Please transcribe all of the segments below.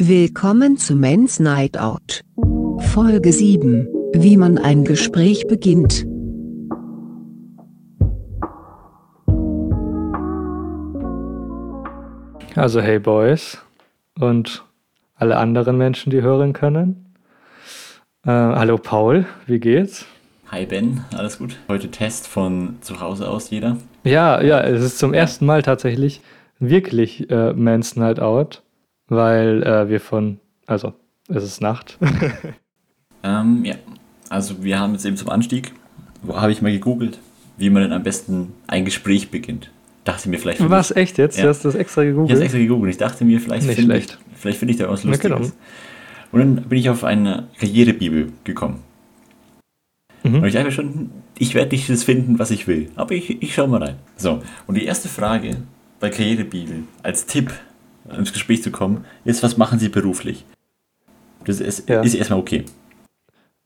Willkommen zu Men's Night Out. Folge 7. Wie man ein Gespräch beginnt. Also hey Boys und alle anderen Menschen, die hören können. Äh, hallo Paul, wie geht's? Hi Ben, alles gut? Heute Test von zu Hause aus jeder. Ja, ja, es ist zum ersten Mal tatsächlich wirklich äh, Men's Night Out, weil äh, wir von, also es ist Nacht. ähm, ja, also wir haben jetzt eben zum Anstieg, wo habe ich mal gegoogelt, wie man denn am besten ein Gespräch beginnt. Dachte mir vielleicht. Was, echt jetzt? Ja. Du hast das extra gegoogelt? Ich habe extra gegoogelt. Ich dachte mir, vielleicht Nicht finde ich, vielleicht finde ich da was Na, genau. Lustiges. Und dann bin ich auf eine Karrierebibel gekommen. Mhm. Und ich dachte mir schon, ich werde nicht das finden, was ich will. Aber ich, ich schau mal rein. So, und die erste Frage bei Karrierebibel als Tipp, ins Gespräch zu kommen, ist, was machen Sie beruflich? Das ist, Ja. ist erstmal okay.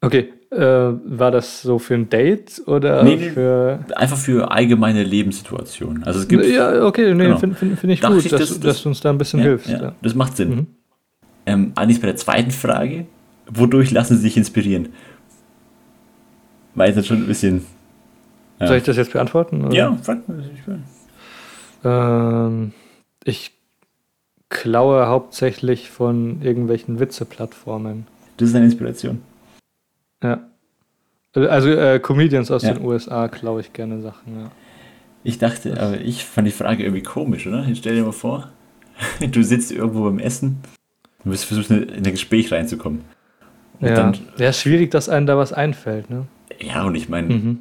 Okay, äh, war das so für ein Date oder Nee, für... Einfach für allgemeine Lebenssituationen. Also es gibt. ja, okay, nee, Genau. finde find, find ich Dachte gut, ich, dass, das- dass das- du uns da ein bisschen ja, hilfst. ja, Ja. das macht Sinn. Mhm. Ähm, eigentlich bei der zweiten Frage, wodurch lassen Sie sich inspirieren? War jetzt schon ein bisschen. Soll ich das jetzt beantworten? oder? ja frag mal. ich will. Ähm, ich klaue hauptsächlich von irgendwelchen Witze-Plattformen. Das ist eine Inspiration. Ja. Also äh, Comedians aus Ja. den USA klaue ich gerne Sachen, ja. Ich dachte, aber ich fand die Frage irgendwie komisch, oder? Jetzt stell dir mal vor, du sitzt irgendwo beim Essen und versuchst in in ein Gespräch reinzukommen. Und Ja, dann, ja, schwierig, dass einem da was einfällt, ne? ja, und ich meine, Mhm.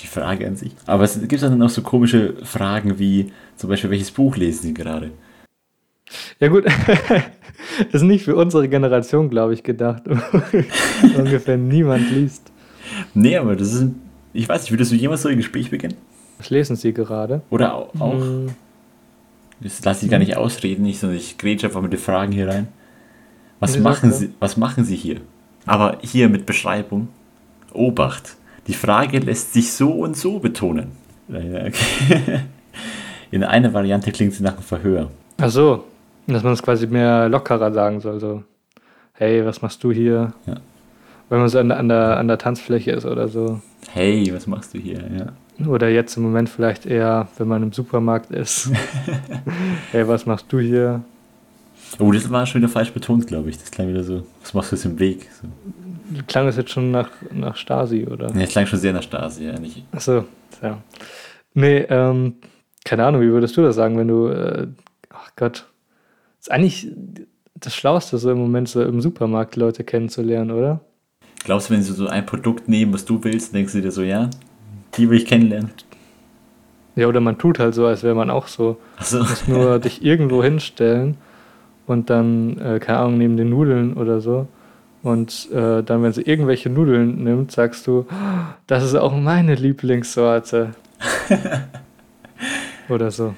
die Frage an sich. Aber es gibt dann auch so komische Fragen wie zum Beispiel, welches Buch lesen Sie gerade? Ja gut, ist nicht für unsere Generation, glaube ich, gedacht. Ungefähr niemand liest. Nee, aber das ist, ich weiß nicht, würdest du jemals so ein Gespräch beginnen? Was lesen Sie gerade? Oder au- auch, Hm, das lasse ich gar nicht ausreden, nicht, sondern ich grätsche einfach mit den Fragen hier rein. Was machen. Sie, was machen Sie hier? Aber hier mit Beschreibung. Obacht. Die Frage lässt sich so und so betonen. Okay. In einer Variante klingt sie nach einem Verhör. Ach so, dass man es quasi mehr lockerer sagen soll. So, hey, was machst du hier? Ja. Wenn man so an, der- an, der, an der Tanzfläche ist oder so. Hey, was machst du hier? Ja. Oder jetzt im Moment vielleicht eher, wenn man im Supermarkt ist. hey, was machst du hier? Oh, das war schon wieder falsch betont, glaube ich. Das klang wieder so, was machst du jetzt im Weg? So. Klang es jetzt schon nach, nach Stasi, oder? Ja, das klang schon sehr nach Stasi, ja. Nicht, Achso, ja. Nee, ähm, keine Ahnung, wie würdest du das sagen, wenn du, äh, ach Gott, ist eigentlich das Schlauste, so im Moment so im Supermarkt Leute kennenzulernen, oder? Glaubst du, wenn sie so ein Produkt nehmen, was du willst, denkst du dir so, ja, die will ich kennenlernen? Ja, oder man tut halt so, als wäre man auch so. Achso. muss nur dich irgendwo hinstellen und dann, äh, keine Ahnung, neben den Nudeln oder so. Und äh, dann, wenn sie irgendwelche Nudeln nimmt, sagst du, "Oh, das ist auch meine Lieblingssorte. oder so.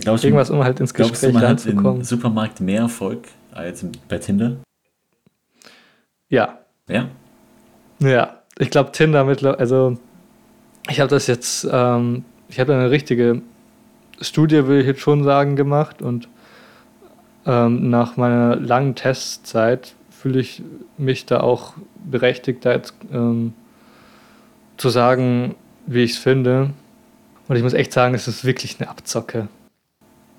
Glaubst du, Irgendwas, um halt ins glaubst Gespräch man hat im. Supermarkt mehr Erfolg als bei Tinder? Ja, Ja? ja. Ich glaube, Tinder mittlerweile, also ich habe das jetzt, ähm, ich habe eine richtige Studie, will ich jetzt schon sagen, gemacht und ähm, nach meiner langen Testzeit fühle ich mich da auch berechtigt, da jetzt ähm, zu sagen, wie ich es finde. Und ich muss echt sagen, es ist wirklich eine Abzocke.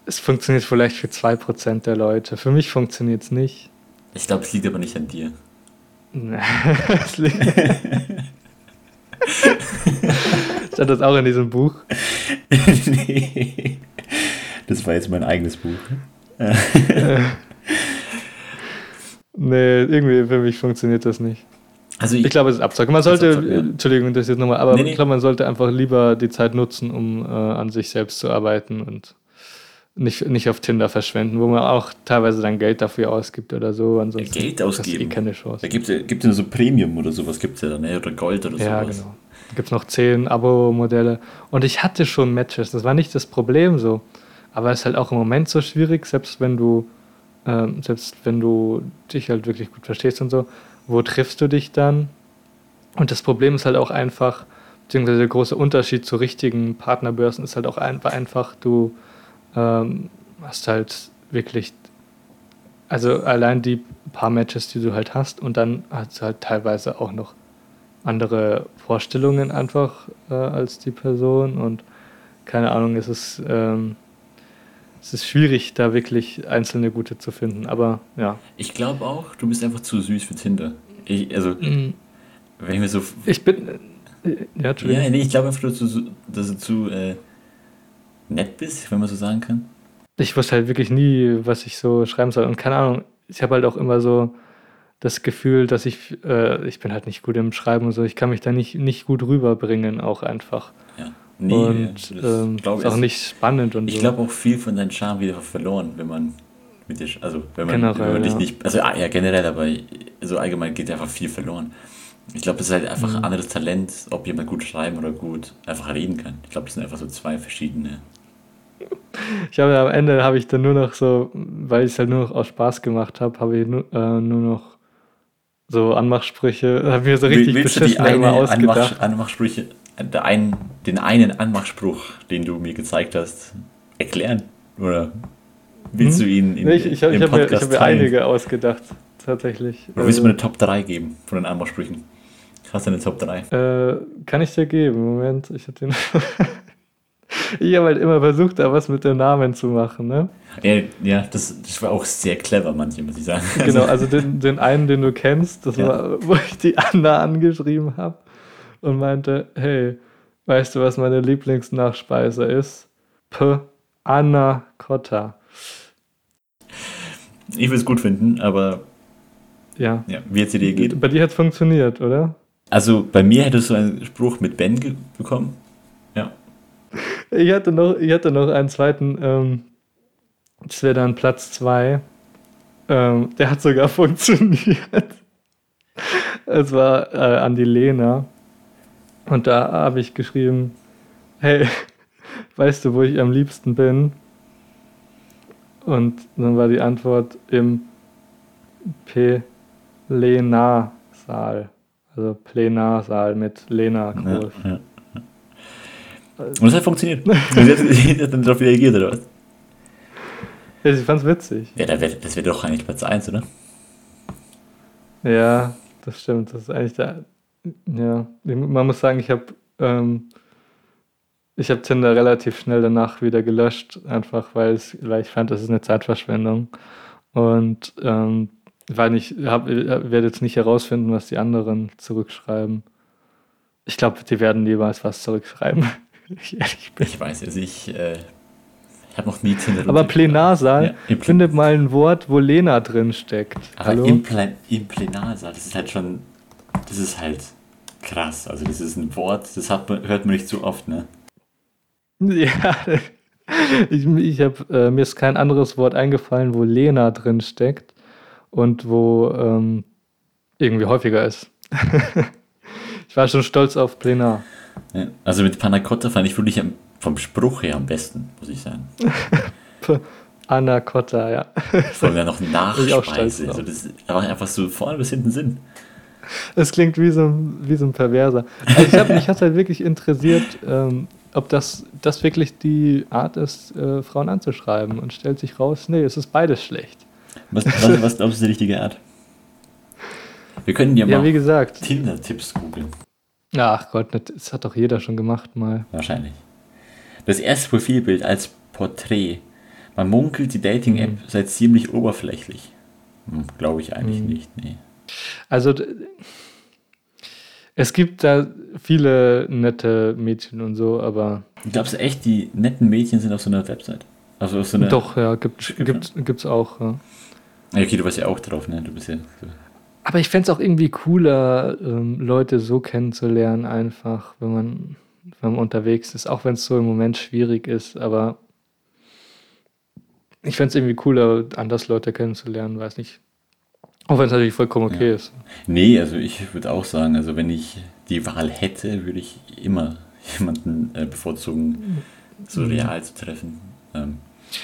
Es funktioniert vielleicht für 2% der Leute. Für mich funktioniert es nicht. Ich glaube, es liegt aber nicht an dir. Es liegt- Stand das auch in diesem Buch? nee. Das war jetzt mein eigenes Buch. Nee, irgendwie für mich funktioniert das nicht. Also Ich glaube, es ist Abzocke. Man sollte, Abzocke, ja. Entschuldigung, das jetzt nochmal, aber Nee, nee. ich glaube, man sollte einfach lieber die Zeit nutzen, um äh, an sich selbst zu arbeiten und nicht, nicht auf Tinder verschwenden, wo man auch teilweise dann Geld dafür ausgibt oder so. Ansonsten Geld eh ausgeben. keine Chance. Da gibt es ja, ja so Premium oder sowas, gibt es ja dann, ne? oder Gold oder Ja, sowas. genau. Da gibt es noch zehn Abo-Modelle. Und ich hatte schon Matches, das war nicht das Problem so. Aber es ist halt auch im Moment so schwierig, selbst wenn du, ähm, selbst wenn du dich halt wirklich gut verstehst und so, wo triffst du dich dann? Und das Problem ist halt auch einfach, beziehungsweise der große Unterschied zu richtigen Partnerbörsen ist halt auch einfach du ähm, hast halt wirklich also allein die paar Matches, die du halt hast und dann hast du halt teilweise auch noch andere Vorstellungen einfach äh, als die Person und keine Ahnung, es ist, ähm, es ist schwierig, da wirklich einzelne gute zu finden, aber ja. Ich glaube auch, du bist einfach zu süß für Tinder. Ich, also, Mhm. wenn ich mir so. Ich bin. äh, Ja, Entschuldigung. Ja, nee, ich glaube einfach, dass du, dass du zu äh, nett bist, wenn man so sagen kann. Ich wusste halt wirklich nie, was ich so schreiben soll. Und keine Ahnung, ich habe halt auch immer so das Gefühl, dass ich, äh, ich bin halt nicht gut im Schreiben und so, ich kann mich da nicht, nicht gut rüberbringen, auch einfach. Ja. Nee, und das ähm, glaub ist auch ich- nicht spannend und Ich so. glaube auch viel von deinem Charme wieder verloren, wenn man mit dir, also wenn man, Generell, wenn man dich ja. nicht, also ah, ja generell, aber so allgemein geht einfach viel verloren. Ich glaube, das ist halt einfach Mhm. ein anderes Talent, ob jemand gut schreiben oder gut einfach reden kann. Ich glaube, das sind einfach so zwei verschiedene. Ich habe am Ende habe ich dann nur noch so, weil ich es halt nur noch aus Spaß gemacht habe, habe ich nur, äh, nur noch so Anmachsprüche, habe mir so richtig Willst du die beschissen immer ausgedacht. Anmach, Anmachsprüche, der einen, den einen Anmachspruch, den du mir gezeigt hast, erklären? Oder willst du ihn in, ich ich habe im ich hab mir, ich Podcast hab mir einige ausgedacht, tatsächlich. Oder willst du mir Also, eine Top 3 geben von den Anmachsprüchen? Hast du eine Top 3? Äh, kann ich dir geben. Moment, ich habe den. ich habe halt immer versucht, da was mit den Namen zu machen, ne? Ja, ja das, das war auch sehr clever, manche, muss ich sagen. Genau, also den, den einen, den du kennst, das Ja. war, wo ich die Anna angeschrieben habe und meinte, hey, weißt du, was meine Lieblingsnachspeise ist? P. Anna Cotta. Ich würde es gut finden, aber Ja. ja, wie jetzt die Idee geht. Bei dir hat es funktioniert, oder? Also bei mir hättest du einen Spruch mit Ben bekommen. Ja. Ich hatte noch, ich hatte noch einen zweiten, ähm, das wäre dann Platz zwei. Ähm, der hat sogar funktioniert. Es war äh, an die Lena. Und da habe ich geschrieben, hey, weißt du, wo ich am liebsten bin? Und dann war die Antwort im Plenarsaal. Also Plenarsaal mit Lena ja, groß. ja. Und es hat funktioniert. Und sie hat, sie hat dann darauf reagiert, oder was? Ja, sie fand's witzig. Ja, da wär, das wäre doch eigentlich Platz 1, oder? Ja, das stimmt. Das ist eigentlich der. Ja, man muss sagen, ich habe ähm, ich habe Tinder relativ schnell danach wieder gelöscht, einfach weil, es, weil ich fand, das ist eine Zeitverschwendung. Und ähm, weil ich werde jetzt nicht herausfinden, was die anderen zurückschreiben. Ich glaube, die werden niemals was zurückschreiben, ich ehrlich bin. Ich weiß es, ich, äh, habe noch nie Tinder Aber Plenarsaal, Ja, findet mal ein Wort, wo Lena drin steckt. Aber Hallo? im, Plen im Plenarsaal, das ist halt schon, das ist halt krass. Also das ist ein Wort, das man, hört man nicht so oft, ne? Ja, ich, ich hab, äh, mir ist kein anderes Wort eingefallen, wo Lena drin steckt und wo ähm, irgendwie häufiger ist. ich war schon stolz auf Plenar. Ja. Also mit Panna Cotta fand ich wirklich am, vom Spruch her am besten, muss ich sagen. Anna Cotta, ja. Vor allem dann noch Nachspeise. Also das, da war einfach so vorne bis hinten Sinn. Es klingt wie so ein, wie so ein Perverser. Also ich hab, mich hat halt wirklich interessiert, ähm, ob das, das wirklich die Art ist, äh, Frauen anzuschreiben. Und stellt sich raus, nee, es ist beides schlecht. Was, was, was glaubst du, ist die richtige Art? Wir können ja Ja, mal wie gesagt. Tinder-Tipps googeln. Ach Gott, das hat doch jeder schon gemacht mal. Wahrscheinlich. Das erste Profilbild als Porträt. Man munkelt, die Dating-App Mhm. sei ziemlich oberflächlich. Hm, Glaube ich eigentlich Mhm. nicht, nee. Also es gibt da viele nette Mädchen und so, aber Glaubst du echt, die netten Mädchen sind auf so einer Website? Also auf so einer. doch, ja, gibt, gibt, gibt's auch. Ja, Okay, du warst ja auch drauf, ne? Du bist ja. Aber ich fände es auch irgendwie cooler, ähm, Leute so kennenzulernen, einfach, wenn man, wenn man unterwegs ist, auch wenn es so im Moment schwierig ist, aber ich fände es irgendwie cooler, anders Leute kennenzulernen, weiß nicht. Auch wenn es natürlich vollkommen okay Ja. ist. Nee, also ich würde auch sagen, also wenn ich die Wahl hätte, würde ich immer jemanden äh, bevorzugen, so Mhm. real zu treffen. Ähm,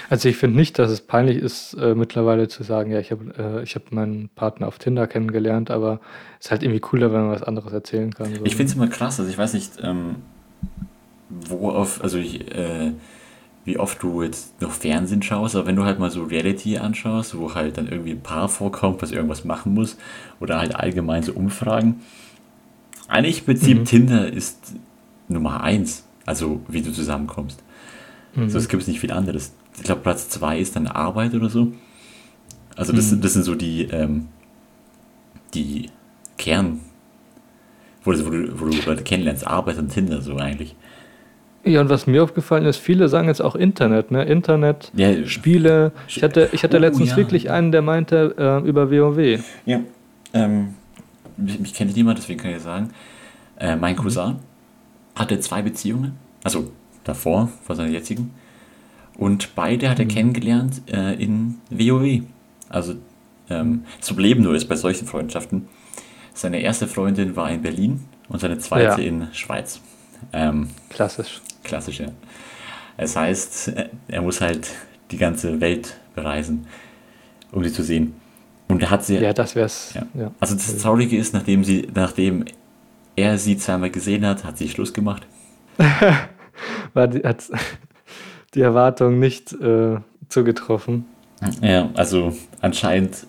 Also ich finde nicht, dass es peinlich ist, äh, mittlerweile zu sagen, ja, ich habe äh, ich hab meinen Partner auf Tinder kennengelernt, aber es ist halt irgendwie cooler, wenn man was anderes erzählen kann. So. Ich finde es immer krass, also ich weiß nicht, ähm, wo auf, also ich, äh, wie oft du jetzt noch Fernsehen schaust, aber wenn du halt mal so Reality anschaust, wo halt dann irgendwie ein Paar vorkommt, was irgendwas machen muss, oder halt allgemein so Umfragen. Eigentlich im Prinzip Mhm. Tinder ist Nummer eins, also wie du zusammenkommst. Mhm. So, es gibt nicht viel anderes. Ich glaube, Platz zwei ist dann Arbeit oder so. Also das, Mhm. das sind so die, ähm, die Kern, wo du, wo, du, wo du Leute kennenlernst, Arbeit und Tinder so eigentlich. Ja, und was mir aufgefallen ist, viele sagen jetzt auch Internet, ne? Internet, Ja, Spiele. Ich hatte, ich hatte Oh, letztens ja. wirklich einen, der meinte äh, über WoW. Ja, ähm, mich, mich kennt niemand, deswegen kann ich sagen. Äh, mein Cousin hatte zwei Beziehungen, also davor, vor seiner jetzigen. Und beide hat er kennengelernt äh, in WoW. Also ähm, das Problem nur ist bei solchen Freundschaften, seine erste Freundin war in Berlin und seine zweite Ja. in Schweiz. Ähm, Klassisch. klassisch, ja. Das heißt, äh, er muss halt die ganze Welt bereisen, um sie zu sehen. Und er hat sie Ja, das wär's. ja. Ja. Also das Traurige ist, nachdem sie, nachdem er sie zweimal gesehen hat, hat sie Schluss gemacht. War hat die Erwartung nicht äh, zugetroffen. Ja, also anscheinend,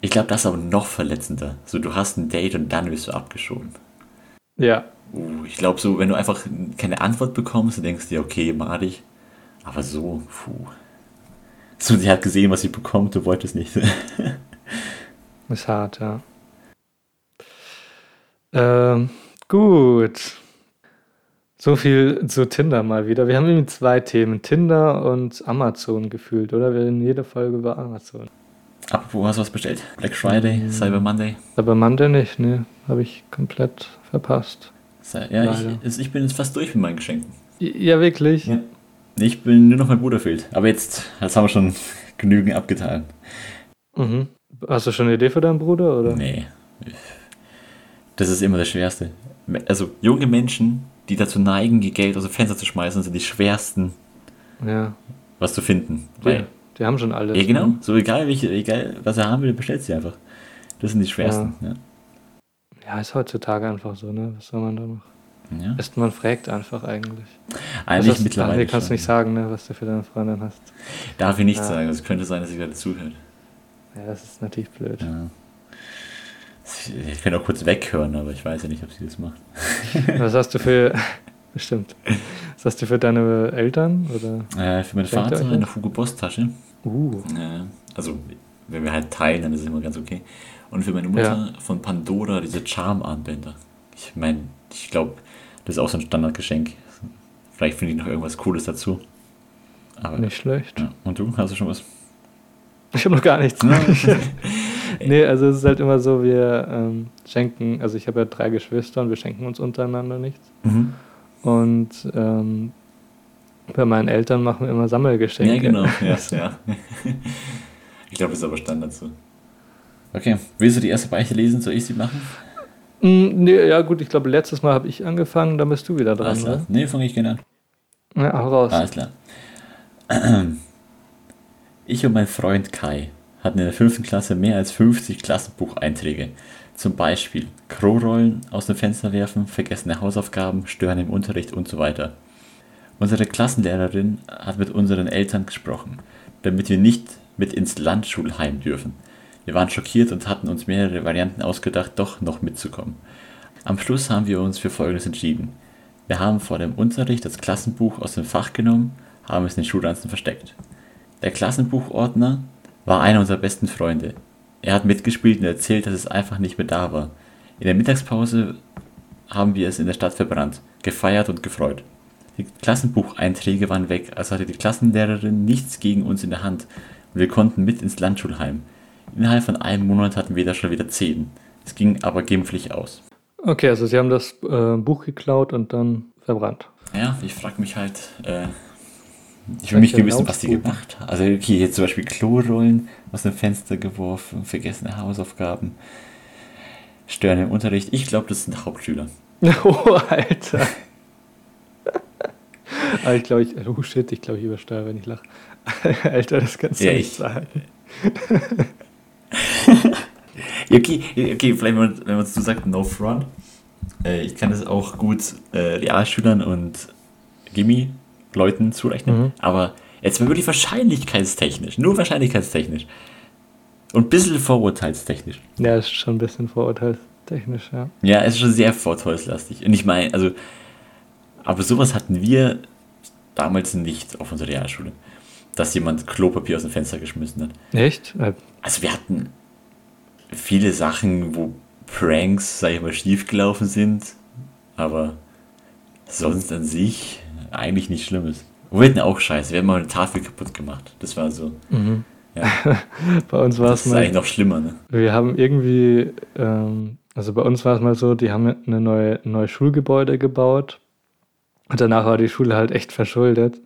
ich glaube, das ist aber noch verletzender. So, du hast ein Date und dann wirst du abgeschoben. Ja, Uh, ich glaube so, wenn du einfach keine Antwort bekommst, dann denkst du dir, okay, mag ich. Aber so, puh. So, sie hat gesehen, was sie bekommt, du wolltest nicht. ist hart, ja. Ähm, gut. So viel zu Tinder mal wieder. Wir haben irgendwie zwei Themen, Tinder und Amazon gefühlt, oder? Wir reden jede Folge über Amazon. Apropos, hast du was bestellt? Black Friday, Cyber Monday? Aber Monday nicht, ne? Habe ich komplett verpasst. Ja, ich, ich bin jetzt fast durch mit meinen Geschenken. Ja, wirklich? Ja. Ich bin nur noch mein Bruder fehlt. Aber jetzt, jetzt haben wir schon genügend abgetan. Mhm. Hast du schon eine Idee für deinen Bruder, oder? Nee. Das ist immer das Schwerste. Also junge Menschen, die dazu neigen, ihr Geld aus dem Fenster zu schmeißen, sind die schwersten, Ja. was zu finden. Die, Weil, die haben schon alles. ja genau, Ne? so egal, welche, egal was er haben will, bestellt sie einfach. Das sind die schwersten. Ja. Ja, ist heutzutage einfach so, ne? Was soll man da noch? Ja. Ist man fragt einfach eigentlich. Eigentlich hast- mittlerweile. Nee, kannst du schon. nicht sagen, ne, was du für deine Freundin hast. Darf ich nicht Ja. sagen. Es könnte sein, dass sie gerade zuhört. Ja, das ist natürlich blöd. Ja. Ich kann auch kurz weghören, aber ich weiß ja nicht, ob sie das macht. Was hast du für. Bestimmt. Was hast du für deine Eltern? Oder? Äh, für meinen Vater eine? Hugo Boss Tasche. Uh. Äh, also, wenn wir halt teilen, dann ist es immer ganz okay. Und für meine Mutter von Pandora diese Charm-Armbänder. Ich meine, ich glaube, das ist auch so ein Standardgeschenk. Vielleicht finde ich noch irgendwas Cooles dazu. Aber, Nicht schlecht. ja. Und du, hast du schon was? Ich habe noch gar nichts. nee, also es ist halt immer so, wir ähm, schenken, also ich habe ja drei Geschwister und wir schenken uns untereinander nichts. Mhm. Und ähm, bei meinen Eltern machen wir immer Sammelgeschenke. Ja, genau. Ja, ja. Ich glaube, das ist aber Standard so. Okay, willst du die erste Beichte lesen? Soll ich sie machen? Mm, nee, ja gut, ich glaube, letztes Mal habe ich angefangen, dann bist du wieder dran, Alles klar. oder? Nee, fange ich gerne an. Ja, hau raus. Alles klar. Ich und mein Freund Kai hatten in der fünften Klasse mehr als 50 Klassenbucheinträge. Zum Beispiel Krorollen aus dem Fenster werfen, vergessene Hausaufgaben, Stören im Unterricht und so weiter. Unsere Klassenlehrerin hat mit unseren Eltern gesprochen, damit wir nicht mit ins Landschulheim dürfen. Wir waren schockiert und hatten uns mehrere Varianten ausgedacht, doch noch mitzukommen. Am Schluss haben wir uns für Folgendes entschieden. Wir haben vor dem Unterricht das Klassenbuch aus dem Fach genommen, haben es in den Schulranzen versteckt. Der Klassenbuchordner war einer unserer besten Freunde. Er hat mitgespielt und erzählt, dass es einfach nicht mehr da war. In der Mittagspause haben wir es in der Stadt verbrannt, gefeiert und gefreut. Die Klassenbucheinträge waren weg, also hatte die Klassenlehrerin nichts gegen uns in der Hand und wir konnten mit ins Landschulheim. Innerhalb von einem Monat hatten wir da schon wieder zehn. Es ging aber glimpflich aus. Okay, also sie haben das äh, Buch geklaut und dann verbrannt. Ja, ich frage mich halt, äh, ich will mich Welche wissen, was die gemacht hat. Also okay, jetzt zum Beispiel Klorollen aus dem Fenster geworfen, vergessene Hausaufgaben, Stören im Unterricht. Ich glaube, das sind Hauptschüler. Oh, Alter. Aber ich glaube, ich, oh shit, ich glaube, ich übersteuere, wenn ich lache. Alter, das kannst du Ja, nicht ich- sagen. Okay, okay, vielleicht wenn man, wenn man so sagt, no front. Äh, ich kann das auch gut äh, Realschülern und Gimmi Leuten zurechnen. Mhm. Aber jetzt mal wirklich wahrscheinlichkeitstechnisch, nur wahrscheinlichkeitstechnisch. Und ein bisschen vorurteilstechnisch. Ja, ist schon ein bisschen vorurteilstechnisch, ja. Ja, es ist schon sehr vorurteilslastig. Und ich meine, also, aber sowas hatten wir damals nicht auf unserer Realschule. Dass jemand Klopapier aus dem Fenster geschmissen hat. Echt? Also wir hatten viele Sachen, wo Pranks, sag ich mal, schiefgelaufen sind, aber sonst an sich eigentlich nicht Schlimmes. Wir hatten auch scheiße, wir haben mal eine Tafel kaputt gemacht. Das war so. Mhm. Ja. bei uns war es mal. Das ist eigentlich noch schlimmer, ne? Wir haben irgendwie, ähm, also bei uns war es mal so, die haben eine neue, ein neues Schulgebäude gebaut und danach war die Schule halt echt verschuldet.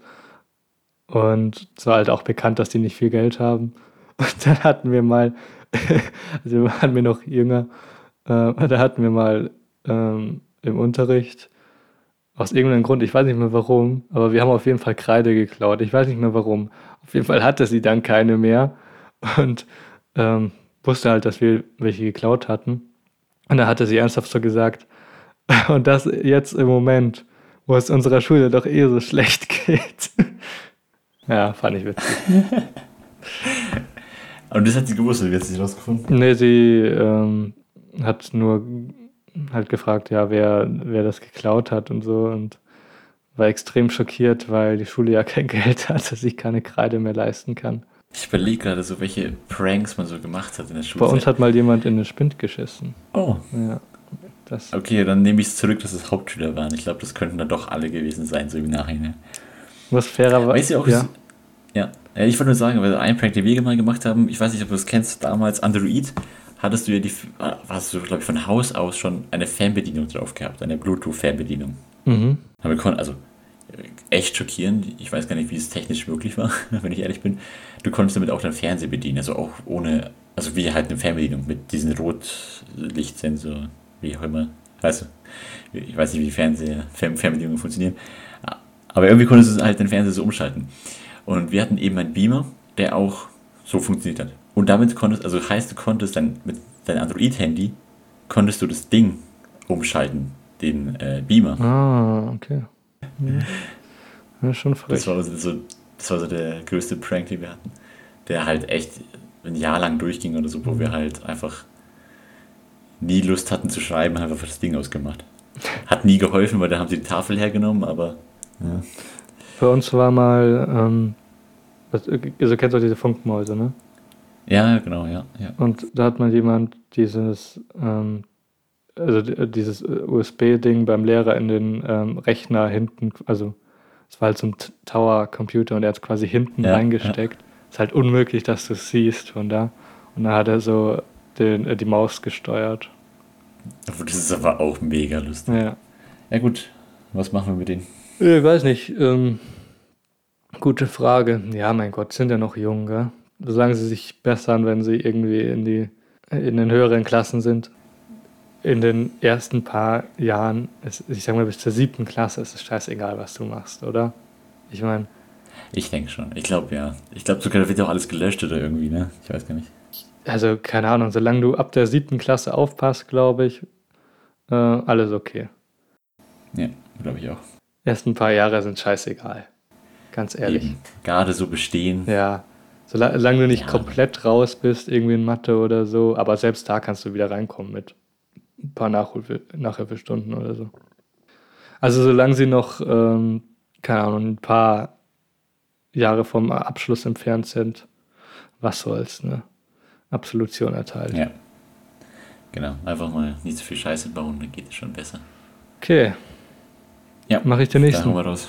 Und es war halt auch bekannt, dass die nicht viel Geld haben. Und dann hatten wir mal, also waren wir noch jünger, äh, da hatten wir mal ähm, im Unterricht aus irgendeinem Grund, ich weiß nicht mehr warum, aber wir haben auf jeden Fall Kreide geklaut. Ich weiß nicht mehr warum. Auf jeden Fall hatte sie dann keine mehr und ähm, wusste halt, dass wir welche geklaut hatten. Und da hatte sie ernsthaft so gesagt, und das jetzt im Moment, wo es unserer Schule doch eh so schlecht geht. ja, fand ich witzig. Und das hat sie gewusst, wie hat sie rausgefunden? Nee, sie ähm, hat nur halt gefragt, ja, wer, wer das geklaut hat und so und war extrem schockiert, weil die Schule ja kein Geld hat, dass ich keine Kreide mehr leisten kann. Ich überlege gerade so, welche Pranks man so gemacht hat in der Schule. Bei uns hat mal jemand in den Spind geschissen. Oh. Ja. Das. Okay, dann nehme ich es zurück, dass es Hauptschüler waren. Ich glaube, das könnten dann doch alle gewesen sein, so im Nachhinein. Was fairer war. Weißt du auch, ja. ja. Ich wollte nur sagen, weil ein Prank, den wir mal gemacht haben, ich weiß nicht, ob du das kennst, damals Android, hattest du ja die, hast du, glaube ich, von Haus aus schon eine Fernbedienung drauf gehabt, eine Bluetooth-Fernbedienung. Mhm. Aber wir konnten, also echt schockierend, ich weiß gar nicht, wie es technisch möglich war, wenn ich ehrlich bin. Du konntest damit auch dein Fernseher bedienen, also auch ohne, also wie halt eine Fernbedienung mit diesem Rotlichtsensor wie auch immer. Also, ich weiß nicht, wie Fernseher, Fern Fernbedienungen funktionieren. Aber irgendwie konntest du halt den Fernseher so umschalten. Und wir hatten eben einen Beamer, der auch so funktioniert hat. Und damit konntest, also heißt, du konntest dann mit deinem Android-Handy, konntest du das Ding umschalten, den äh, Beamer. Ah, okay. Ja. ja schon frech. Das war, so, das war so der größte Prank, den wir hatten. Der halt echt ein Jahr lang durchging oder so, wo mhm. wir halt einfach nie Lust hatten zu schreiben, haben einfach das Ding ausgemacht. Hat nie geholfen, weil da haben sie die Tafel hergenommen, aber. Ja. Bei uns war mal, ähm, also kennst du diese Funkmäuse, ne? Ja, genau, ja, ja. Und da hat mal jemand dieses, ähm, also dieses USB-Ding beim Lehrer in den ähm, Rechner hinten, also es war halt so ein Tower-Computer und er hat es quasi hinten ja, reingesteckt. Ja. Ist halt unmöglich, dass du es siehst von da. Und da hat er so den, äh, die Maus gesteuert. Das ist aber auch mega lustig. Ja. Ja gut, was machen wir mit denen? Ich weiß nicht. Ähm, gute Frage. Ja, mein Gott, sind ja noch jung, gell? Solange sie sich bessern, wenn sie irgendwie in, die, in den höheren Klassen sind. In den ersten paar Jahren, ist, ich sag mal bis zur siebten Klasse, ist es scheißegal, was du machst, oder? Ich meine. Ich denke schon. Ich glaube ja. Ich glaube sogar, da wird auch alles gelöscht oder irgendwie, ne? Ich weiß gar nicht also keine Ahnung, solange du ab der siebten Klasse aufpasst, glaube ich, äh, alles okay. Ja, glaube ich auch. Erst ein paar Jahre sind scheißegal. Ganz ehrlich. Eben. Gerade so bestehen. Ja. Solange du nicht ja. komplett raus bist, irgendwie in Mathe oder so, aber selbst da kannst du wieder reinkommen mit ein paar Nachhol Nachhilfestunden oder so. Also solange sie noch, ähm, keine Ahnung, ein paar Jahre vom Abschluss entfernt sind, was soll's, ne? Absolution erteilt. Ja. Genau, einfach mal nicht so viel Scheiße bauen, dann geht es schon besser. Okay. Ja. Mache ich den nächsten. Dann wir raus.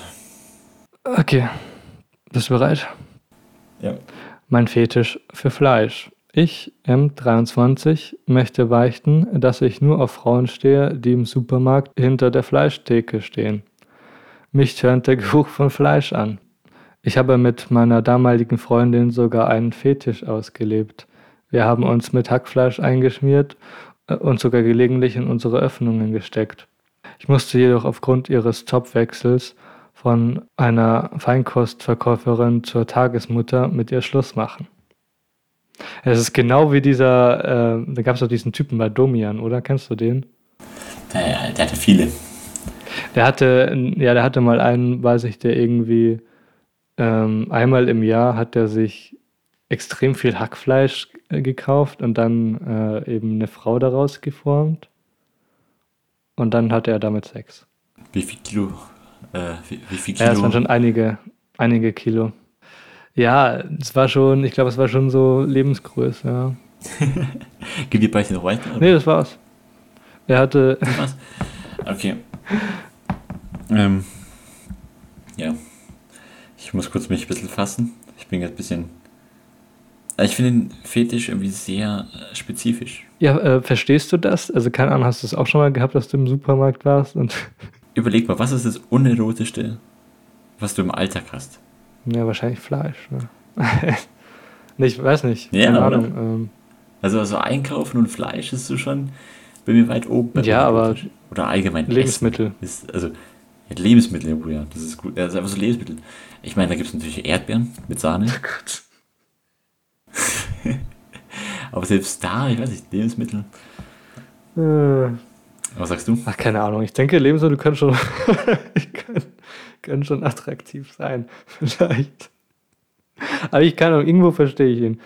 Okay. Bist du bereit? Ja. Mein Fetisch für Fleisch. Ich, M23, möchte beichten, dass ich nur auf Frauen stehe, die im Supermarkt hinter der Fleischtheke stehen. Mich tönt der Geruch von Fleisch an. Ich habe mit meiner damaligen Freundin sogar einen Fetisch ausgelebt. Wir haben uns mit Hackfleisch eingeschmiert äh, und sogar gelegentlich in unsere Öffnungen gesteckt. Ich musste jedoch aufgrund ihres Jobwechsels von einer Feinkostverkäuferin zur Tagesmutter mit ihr Schluss machen. Es ist genau wie dieser, äh, da gab es doch diesen Typen bei Domian, oder? Kennst du den? Der, der hatte viele. Der hatte, ja, der hatte mal einen, weiß ich, der irgendwie ähm, einmal im Jahr hat er sich extrem viel Hackfleisch äh, gekauft und dann äh, eben eine Frau daraus geformt. Und dann hatte er damit Sex. Wie viel Kilo? Äh, wie, wie viel Kilo? Ja, es waren schon einige, einige Kilo. Ja, es war schon, ich glaube, es war schon so Lebensgröße, ja. Beichte noch weiter? oder? Nee, das war's. Er hatte, Was? Okay. Ähm, ja. Ich muss kurz mich ein bisschen fassen. Ich bin gerade ein bisschen. Also Ich finde den Fetisch irgendwie sehr äh, spezifisch. ja, äh, verstehst du das? Also keine Ahnung, hast du es auch schon mal gehabt, dass du im Supermarkt warst und, Überleg mal, was ist das Unerotischste, was du im Alltag hast? ja, wahrscheinlich Fleisch. Ne? ich weiß nicht. Ja, keine? Ahnung. Ähm, Also, also Einkaufen und Fleisch ist so schon bei mir weit oben. Ja, aber. Oder allgemein Lebensmittel. Ist, also, ja, Lebensmittel, oh ja, das ist gut. Also einfach so Lebensmittel. Ich meine, da gibt es natürlich Erdbeeren mit Sahne. Gott. Aber selbst da, ich weiß nicht, Lebensmittel. Äh, Was sagst du? Ach, keine Ahnung. Ich denke, Lebensmittel können schon, können, können schon attraktiv sein. Vielleicht. Aber ich kann auch, irgendwo verstehe ich ihn.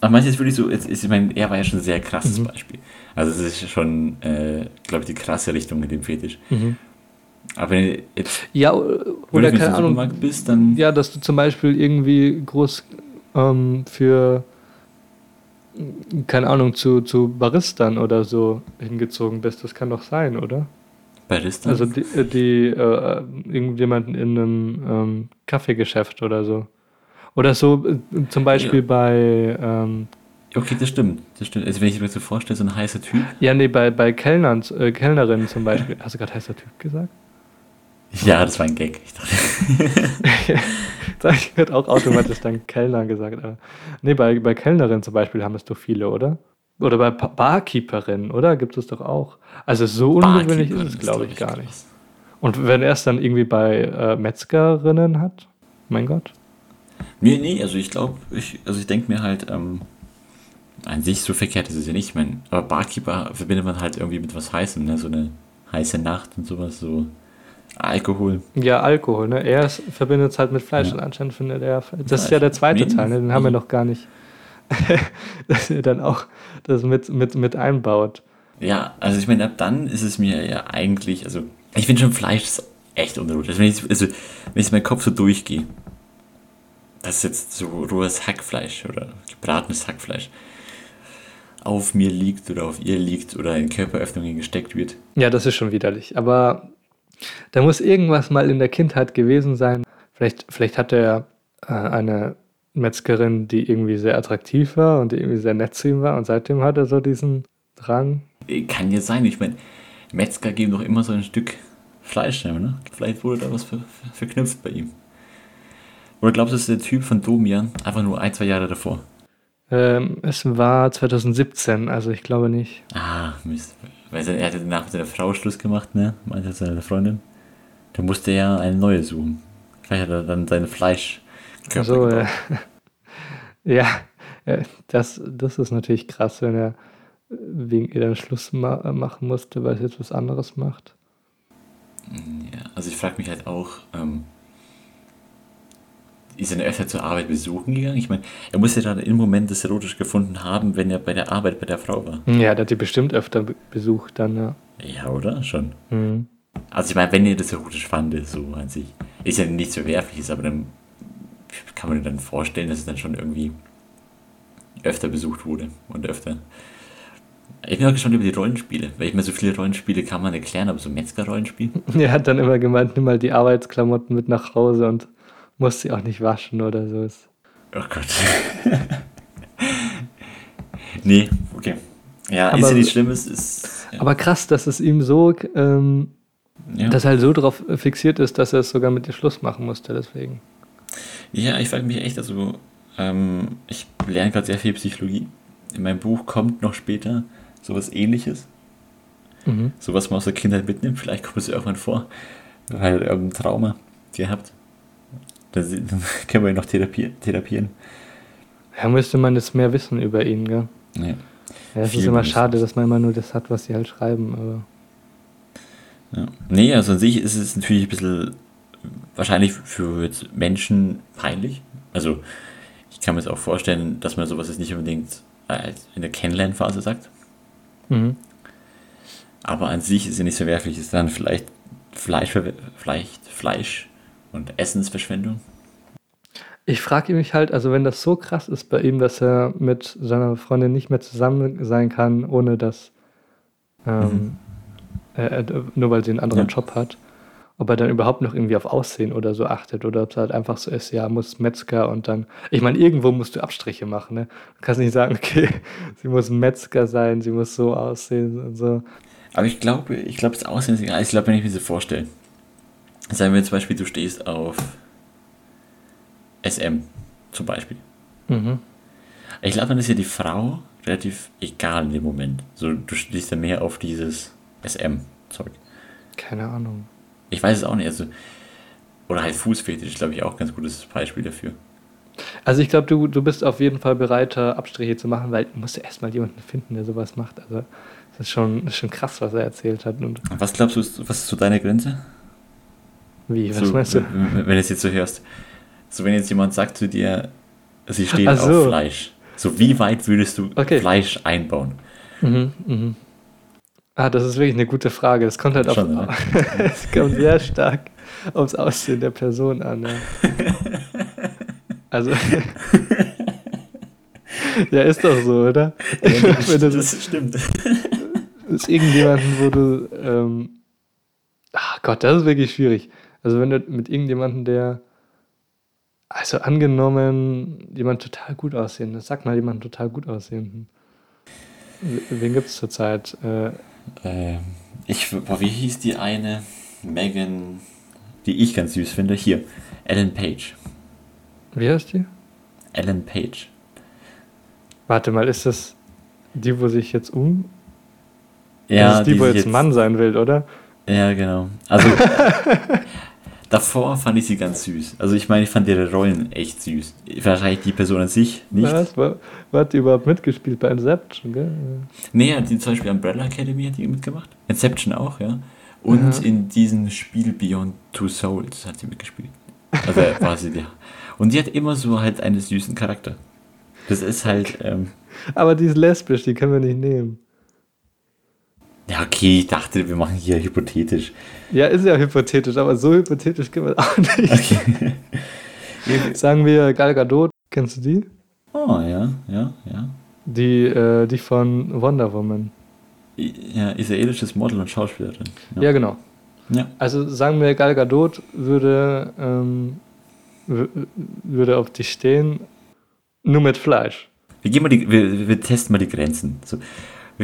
Aber meinst du jetzt wirklich so, jetzt, ich meine, er war ja schon ein sehr krasses Mhm. Beispiel. Also es ist schon, äh, glaube ich, die krasse Richtung mit dem Fetisch. Mhm. Aber wenn du jetzt Ja, oder keine Ahnung. Bist, dann Ja, dass du zum Beispiel irgendwie groß ähm, für, keine Ahnung, zu, zu Baristern oder so hingezogen bist. Das kann doch sein, oder? Barista. Also die, äh, die äh, irgendjemanden in einem ähm, Kaffeegeschäft oder so. Oder so äh, zum Beispiel Ja. bei, ähm, okay, das stimmt. Das stimmt. Also wenn ich mir so vorstelle, so ein heißer Typ. ja, nee, bei, bei Kellnern, äh, Kellnerinnen zum Beispiel. Hast du gerade heißer Typ gesagt? Ja, das war ein Gag. Ich dachte, Ich gerade auch automatisch dann Kellner gesagt. Aber nee, bei, bei Kellnerinnen zum Beispiel haben es doch viele, oder? Oder bei Pa- Barkeeperinnen, oder? Gibt es doch auch. Also so ungewöhnlich ist es, glaube glaub ich, gar krass. nicht. Und wenn er es dann irgendwie bei äh, Metzgerinnen hat, mein Gott. Nee, nee, also ich glaube, ich, also ich denke mir halt, ähm, an sich so verkehrt ist es ja nicht. Ich meine, aber Barkeeper verbindet man halt irgendwie mit was Heißem, ne? So eine heiße Nacht und sowas, so Alkohol. Ja, Alkohol, ne? Er verbindet es halt mit Fleisch Ja. und anscheinend findet er. Das ist ja der zweite. Teil, ne? den haben wir noch gar nicht. dass er dann auch das mit, mit, mit einbaut. Ja, also ich meine, ab dann ist es mir ja eigentlich, also ich finde schon Fleisch ist echt unerotisch. Also wenn ich, also, wenn ich in meinen Kopf so durchgehe, dass jetzt so rohes Hackfleisch oder gebratenes Hackfleisch auf mir liegt oder auf ihr liegt oder in Körperöffnungen gesteckt wird. Ja, das ist schon widerlich. Aber da muss irgendwas mal in der Kindheit gewesen sein. Vielleicht, vielleicht hatte er äh, eine Metzgerin, die irgendwie sehr attraktiv war und die irgendwie sehr nett zu ihm war. Und seitdem hat er so diesen Drang. Kann ja sein, ich meine, Metzger geben doch immer so ein Stück Fleisch, ne? Vielleicht wurde da was ver ver verknüpft bei ihm. Oder glaubst du, es ist der Typ von Domian einfach nur ein, zwei Jahre davor? Ähm, es war 2017, also ich glaube nicht. Ah, Mist. Weil er hatte danach mit seiner Frau Schluss gemacht, ne? Meinte seine Freundin. Da musste er eine neue suchen. Vielleicht hat er dann seine Fleisch. So, ja. ja, äh, das, das ist natürlich krass, wenn er wegen ihr dann Schluss ma machen musste, weil sie jetzt was anderes macht. Ja, also ich frage mich halt auch, ähm, er denn öfter zur Arbeit besuchen gegangen? Ich meine, er muss ja dann im Moment das erotisch gefunden haben, wenn er bei der Arbeit bei der Frau war. Ja, der hat die bestimmt öfter be- besucht dann, ja. Ja, oder? Schon. Mhm. Also ich meine, wenn ihr das erotisch fandet, so an sich, ist ja nichts Verwerfliches, aber dann kann man sich dann vorstellen, dass es dann schon irgendwie öfter besucht wurde und öfter. Ich bin auch gespannt über die Rollenspiele, weil ich meine, so viele Rollenspiele kann man erklären, aber so Metzger-Rollenspiel? Er hat dann immer gemeint, nimm mal die Arbeitsklamotten mit nach Hause und muss sie auch nicht waschen oder so. Ist- Oh Gott. nee, okay. Ja, ist Aber- ja nichts Schlimmes, ist. Ja, Aber krass, dass es ihm so, ähm, ja. dass er halt so darauf fixiert ist, dass er es sogar mit ihr Schluss machen musste, deswegen. ja ich frage mich echt, also, ähm, ich lerne gerade sehr viel Psychologie. In meinem Buch kommt noch später sowas ähnliches. Mhm. So was man aus der Kindheit mitnimmt, vielleicht kommt es irgendwann vor. Weil irgendein Trauma gehabt. Da dann können wir ihn noch therapieren. therapieren. Ja, müsste man jetzt mehr wissen über ihn, gell? Ja. Ja, es ist immer schade, dass man immer nur das hat, was sie halt schreiben, aber. Ja. Nee, also an sich ist es natürlich ein bisschen wahrscheinlich für Menschen peinlich. Also ich kann mir jetzt auch vorstellen, dass man sowas jetzt nicht unbedingt äh, in der Kennenlernphase sagt. Mhm. Aber an sich ist ja nicht so werflich, ist dann vielleicht Fleisch, vielleicht Fleisch und Essensverschwendung. Ich frage mich halt, also wenn das so krass ist bei ihm, dass er mit seiner Freundin nicht mehr zusammen sein kann, ohne dass, ähm, äh, nur weil sie einen anderen Ja. Job hat, ob er dann überhaupt noch irgendwie auf Aussehen oder so achtet oder ob es halt einfach so ist, ja, muss Metzger und dann, ich meine, irgendwo musst du Abstriche machen, ne? Du kannst nicht sagen, okay, sie muss Metzger sein, sie muss so aussehen und so. Aber ich glaube, ich glaube, das Aussehen ist egal. Ich glaube, wenn ich mir das vorstelle, sagen wir zum Beispiel, du stehst auf SM zum Beispiel. Mhm. Ich glaube, dann ist ja die Frau relativ egal in dem Moment. So, du stehst ja mehr auf dieses SM-Zeug. Keine Ahnung. Ich weiß es auch nicht. Also, oder halt Fußfetisch, ist, glaube ich, auch ein ganz gutes Beispiel dafür. Also ich glaube, du, du bist auf jeden Fall bereiter, Abstriche zu machen, weil du musst ja erstmal jemanden finden, der sowas macht. Also das ist schon, das ist schon krass, was er erzählt hat. Und Und Was glaubst du, ist, was ist so deine Grenze? Wie, was so, meinst du? Wenn du es jetzt so hörst. So, wenn jetzt jemand sagt zu dir, sie steht Ach so. auf Fleisch. So, wie weit würdest du Okay. Fleisch einbauen? Mhm, mhm. Ah, das ist wirklich eine gute Frage. Das kommt halt auf, Schon, ne? es kommt sehr stark aufs Aussehen der Person an. Ja. Also, ja, ist doch so, oder? Wenn du das stimmt. ist irgendjemanden, wo du, ähm, ach Gott, das ist wirklich schwierig. Also wenn du mit irgendjemandem, der, also angenommen, jemand total gut aussehen, sag mal jemand total gut aussehenden. Wen gibt es zurzeit? Äh, Ähm, ich, wie hieß die eine? Megan, die ich ganz süß finde. Hier, Ellen Page. wie heißt die? Ellen Page. Warte mal, ist das die, wo sich jetzt um? Ja, das ist die, wo sich jetzt Mann sein will, oder? Ja, genau. Also, davor fand ich sie ganz süß. Also, ich meine, ich fand ihre Rollen echt süß. Wahrscheinlich die Person an sich nicht. Was? War, hat die überhaupt mitgespielt bei Inception, gell? Nee, hat die zum Beispiel Umbrella Academy hat die mitgemacht. Inception auch, ja. Und Aha. in diesem Spiel Beyond Two Souls hat sie mitgespielt. Also war sie die. Und die hat immer so halt einen süßen Charakter. Das ist halt, ähm, Aber die ist lesbisch, die können wir nicht nehmen. Ja okay, ich dachte, wir machen hier hypothetisch. Ja, ist ja hypothetisch, aber so hypothetisch können wir auch nicht. Okay. Sagen wir Gal Gadot, kennst du die? oh, ja, ja, ja. Die, äh, die von Wonder Woman. Ja, israelisches Model und Schauspielerin. Ja, genau. ja. Also sagen wir, Gal Gadot würde, ähm, würde auf dich stehen, nur mit Fleisch. Wir, gehen mal die, wir, wir testen mal die Grenzen. So,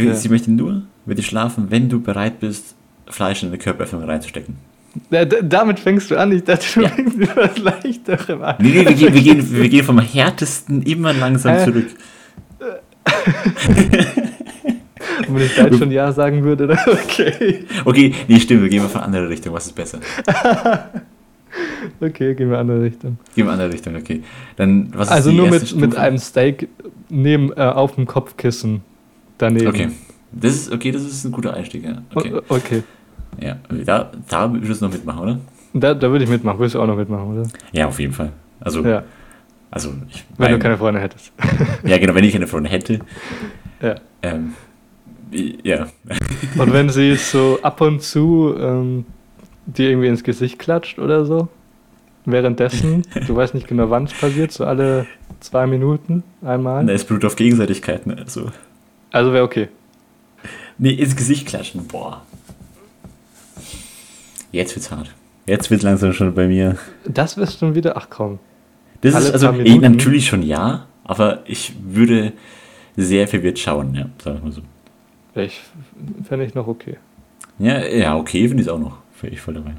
Ja. Sie möchte nur mit dir schlafen, wenn du bereit bist, Fleisch in eine Körperöffnung reinzustecken. Ja, damit fängst du an, ich dachte, du Ja. fängst mit was Leichterem an. Nee, nee, wir, gehen, wir, gehen, wir gehen vom härtesten immer langsam Hä? zurück. Und wenn ich da jetzt schon Ja sagen würde, dann okay. Okay, nee, stimmt, wir gehen mal von anderer Richtung. Was ist besser? Okay, gehen wir in eine andere Richtung. Gehen wir in andere Richtung, okay. Dann, was ist Also nur mit, mit einem Steak neben, äh, auf dem Kopfkissen daneben. Okay. Das ist, okay, das ist ein guter Einstieg, ja. Okay. Okay. Ja, da, da würdest du noch mitmachen, oder? Da, da würde ich mitmachen. Würdest du auch noch mitmachen, oder? Ja, auf jeden Fall. Also, Ja, also ich wenn du mein- keine Freunde hättest. Ja, genau, wenn ich eine Freundin hätte. Ja. Ähm, ja. Und wenn sie so ab und zu ähm, dir irgendwie ins Gesicht klatscht oder so, währenddessen, du weißt nicht genau, wann es passiert, so alle zwei Minuten einmal. Da ist Blut auf Gegenseitigkeit, ne? Also, Also wäre okay. nee, ins Gesicht klatschen, boah. Jetzt wird's hart. Jetzt wird's langsam schon bei mir. Das wirst du wieder, ach komm. Das Alle ist also eh, natürlich schon ja, aber ich würde sehr verwirrt schauen, ja, sagen wir mal so. Ich fände ich noch okay. Ja, ja, okay, finde ich auch noch. Wäre ich voll dabei.